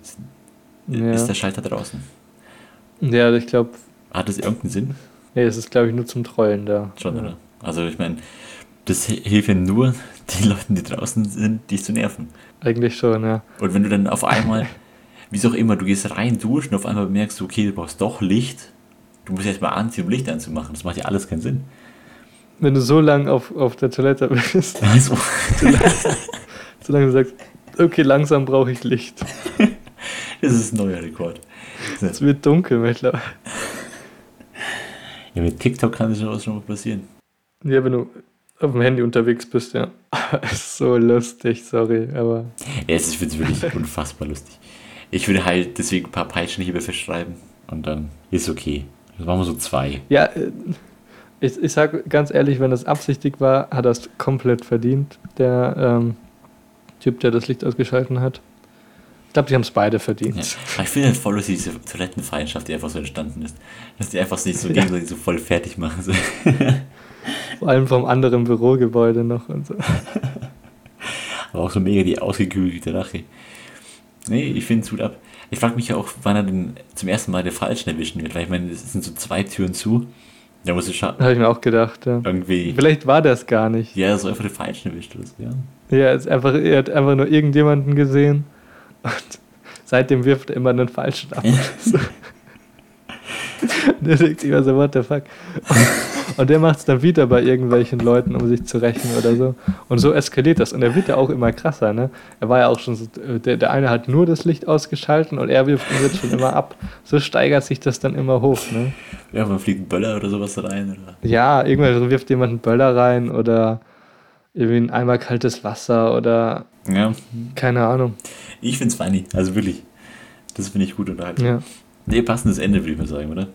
ja. ist der Schalter draußen. Ja, ich glaube. Hat das irgendeinen Sinn? Nee, es ist glaube ich nur zum Trollen da. Schon, ja. oder? Also ich meine, das hilft ja nur den Leuten, die draußen sind, dich zu nerven. Eigentlich schon, ja. Und wenn du dann auf einmal, wie auch immer, du gehst rein duschen, auf einmal merkst du, okay, du brauchst doch Licht. Du musst jetzt mal anziehen, um Licht anzumachen. Das macht ja alles keinen Sinn wenn du so lange auf, auf der Toilette bist. Also. so lange du sagst, okay, langsam brauche ich Licht. das ist ein neuer Rekord. Es wird dunkel mittlerweile. Ja, mit TikTok kann das schon mal passieren. Ja, wenn du auf dem Handy unterwegs bist, ja. so lustig, sorry, aber. Ja, es ist wirklich unfassbar lustig. Ich würde halt deswegen ein paar Peitschenhiebe verschreiben und dann ist okay. Das machen wir so zwei. Ja, äh, ich, ich sage ganz ehrlich, wenn das absichtlich war, hat er es komplett verdient, der ähm, Typ, der das Licht ausgeschalten hat. Ich glaube, die haben es beide verdient. Ja. Ich finde halt voll lustig, diese Toilettenfeindschaft, die einfach so entstanden ist. Dass die einfach sich so ja. gegenseitig so voll fertig machen. So. Vor allem vom anderen Bürogebäude noch und so. Aber auch so mega die ausgekügelte Rache. Nee, ich finde es gut ab. Ich frage mich ja auch, wann er denn zum ersten Mal der Falschen erwischen wird, weil ich meine, es sind so zwei Türen zu ja, muss ich Habe ich mir auch gedacht, ja. Irgendwie. Vielleicht war das gar nicht. Ja, so einfach die Falschen erwischt ist, ja. Ja, ist einfach, er hat einfach nur irgendjemanden gesehen und seitdem wirft er immer einen Falschen ab. der denkt sich immer so, what the fuck. Und der macht es dann wieder bei irgendwelchen Leuten, um sich zu rächen oder so. Und so eskaliert das. Und er wird ja auch immer krasser, ne? Er war ja auch schon so, der, der eine hat nur das Licht ausgeschalten und er wirft ihn jetzt schon immer ab. So steigert sich das dann immer hoch, ne? Ja, man fliegt Böller oder sowas rein. Oder? Ja, irgendwann wirft jemand einen Böller rein oder irgendwie ein Eimer kaltes Wasser oder Ja, keine Ahnung. ich find's funny. Also wirklich. Das finde ich gut unterhalten. Ja. Nee, passendes Ende, würde ich mal sagen, oder?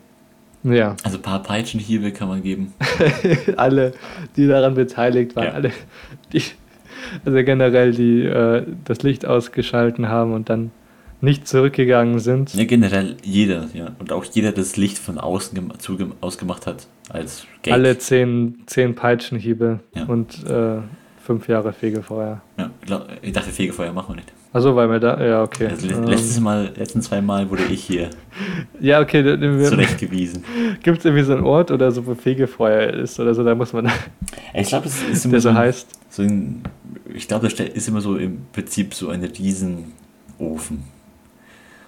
Ja. Also ein paar Peitschenhiebe kann man geben. alle, die daran beteiligt waren, Ja. alle, die, also generell, die äh, das Licht ausgeschalten haben und dann nicht zurückgegangen sind. Ja, generell jeder, ja. Und auch jeder, das Licht von außen ausgemacht hat, als Gag. Alle zehn, zehn Peitschenhiebe Ja. und äh, fünf Jahre Fegefeuer. Ja, ich dachte, Fegefeuer machen wir nicht. Also weil wir da, ja, okay. Also, le- letztes Mal, letzten zwei Mal wurde ich hier ja, okay, gibt zurechtgewiesen. es irgendwie so einen Ort oder so, wo Fegefeuer ist oder so, da muss man, Ich glaube, es ist immer der so so, heißt. so ein, ich glaube, da ist immer so im Prinzip so ein Riesenofen.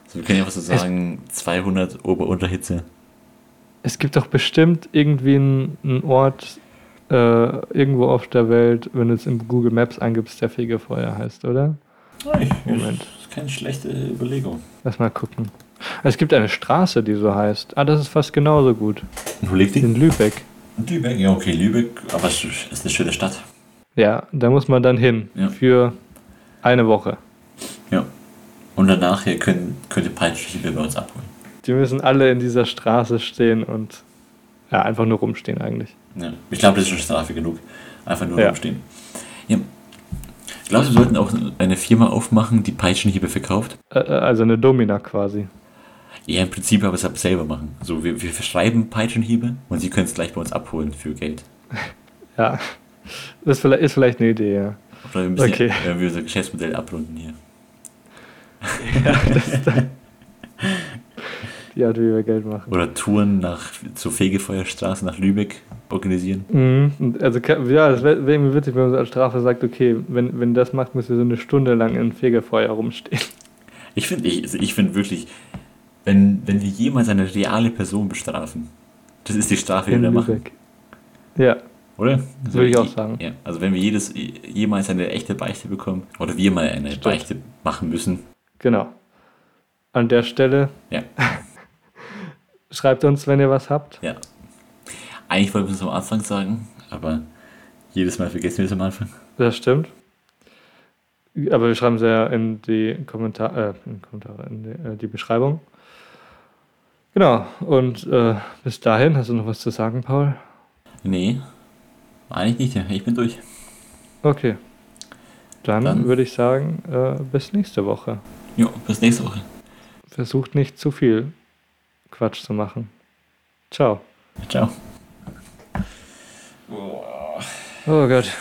Also wir können ja einfach so sagen, 200 Ober-Unterhitze. Es gibt doch bestimmt irgendwie einen, einen Ort äh, irgendwo auf der Welt, wenn du es in Google Maps eingibst, der Fegefeuer heißt, oder? Moment. Das ist keine schlechte Überlegung. Lass mal gucken. Es gibt eine Straße, die so heißt. Ah, das ist fast genauso gut. Und wo liegt die? In Lübeck. Lübeck, ja, okay, Lübeck, aber es ist eine schöne Stadt. Ja, da muss man dann hin. Ja. Für eine Woche. Ja. Und danach hier können, könnt ihr Peitschenhiebe bei uns abholen. Die müssen alle in dieser Straße stehen und ja, einfach nur rumstehen eigentlich. Ja. Ich glaube, das ist schon Strafe genug. Einfach nur Ja. rumstehen. Ich glaube, wir sollten auch eine Firma aufmachen, die Peitschenhiebe verkauft. Äh, äh, also eine Domina quasi. Ja, im Prinzip aber es selber machen. So, wir, wir verschreiben Peitschenhiebe und sie können es gleich bei uns abholen für Geld. Ja. Das ist vielleicht, eine Idee, ja. Oder wir müssen Okay. ja, wir unser Geschäftsmodell abrunden hier. ja das ist dann die Art, wie wir Geld machen. Oder Touren nach zur Fegefeuerstraße nach Lübeck organisieren. Mhm. Also ja, das wäre wär irgendwie witzig, wenn man so als Strafe sagt, okay, wenn, wenn das macht, müssen wir so eine Stunde lang in Fegefeuer rumstehen. Ich finde ich, also ich find wirklich, wenn, wenn wir jemals eine reale Person bestrafen, das ist die Strafe, die wir da machen. Ja, Oder? Würde ich auch sagen. Ja, also wenn wir jedes, jemals eine echte Beichte bekommen, oder wir mal eine Stimmt. Beichte machen müssen, genau. An der Stelle ja, schreibt uns, wenn ihr was habt. ja. Eigentlich wollten wir es am Anfang sagen, aber jedes Mal vergessen wir es am Anfang. Das stimmt. Aber wir schreiben es ja in die Kommentare, äh, in, die Kommentare, in die, äh, die Beschreibung. Genau. Und äh, bis dahin, hast du noch was zu sagen, Paul? Nee, eigentlich nicht, ja. ich bin durch. Okay. Dann, Dann- würde ich sagen, äh, bis nächste Woche. Jo, bis nächste Woche. Versucht nicht zu viel Quatsch zu machen. Ciao. Ciao. Oh Gott.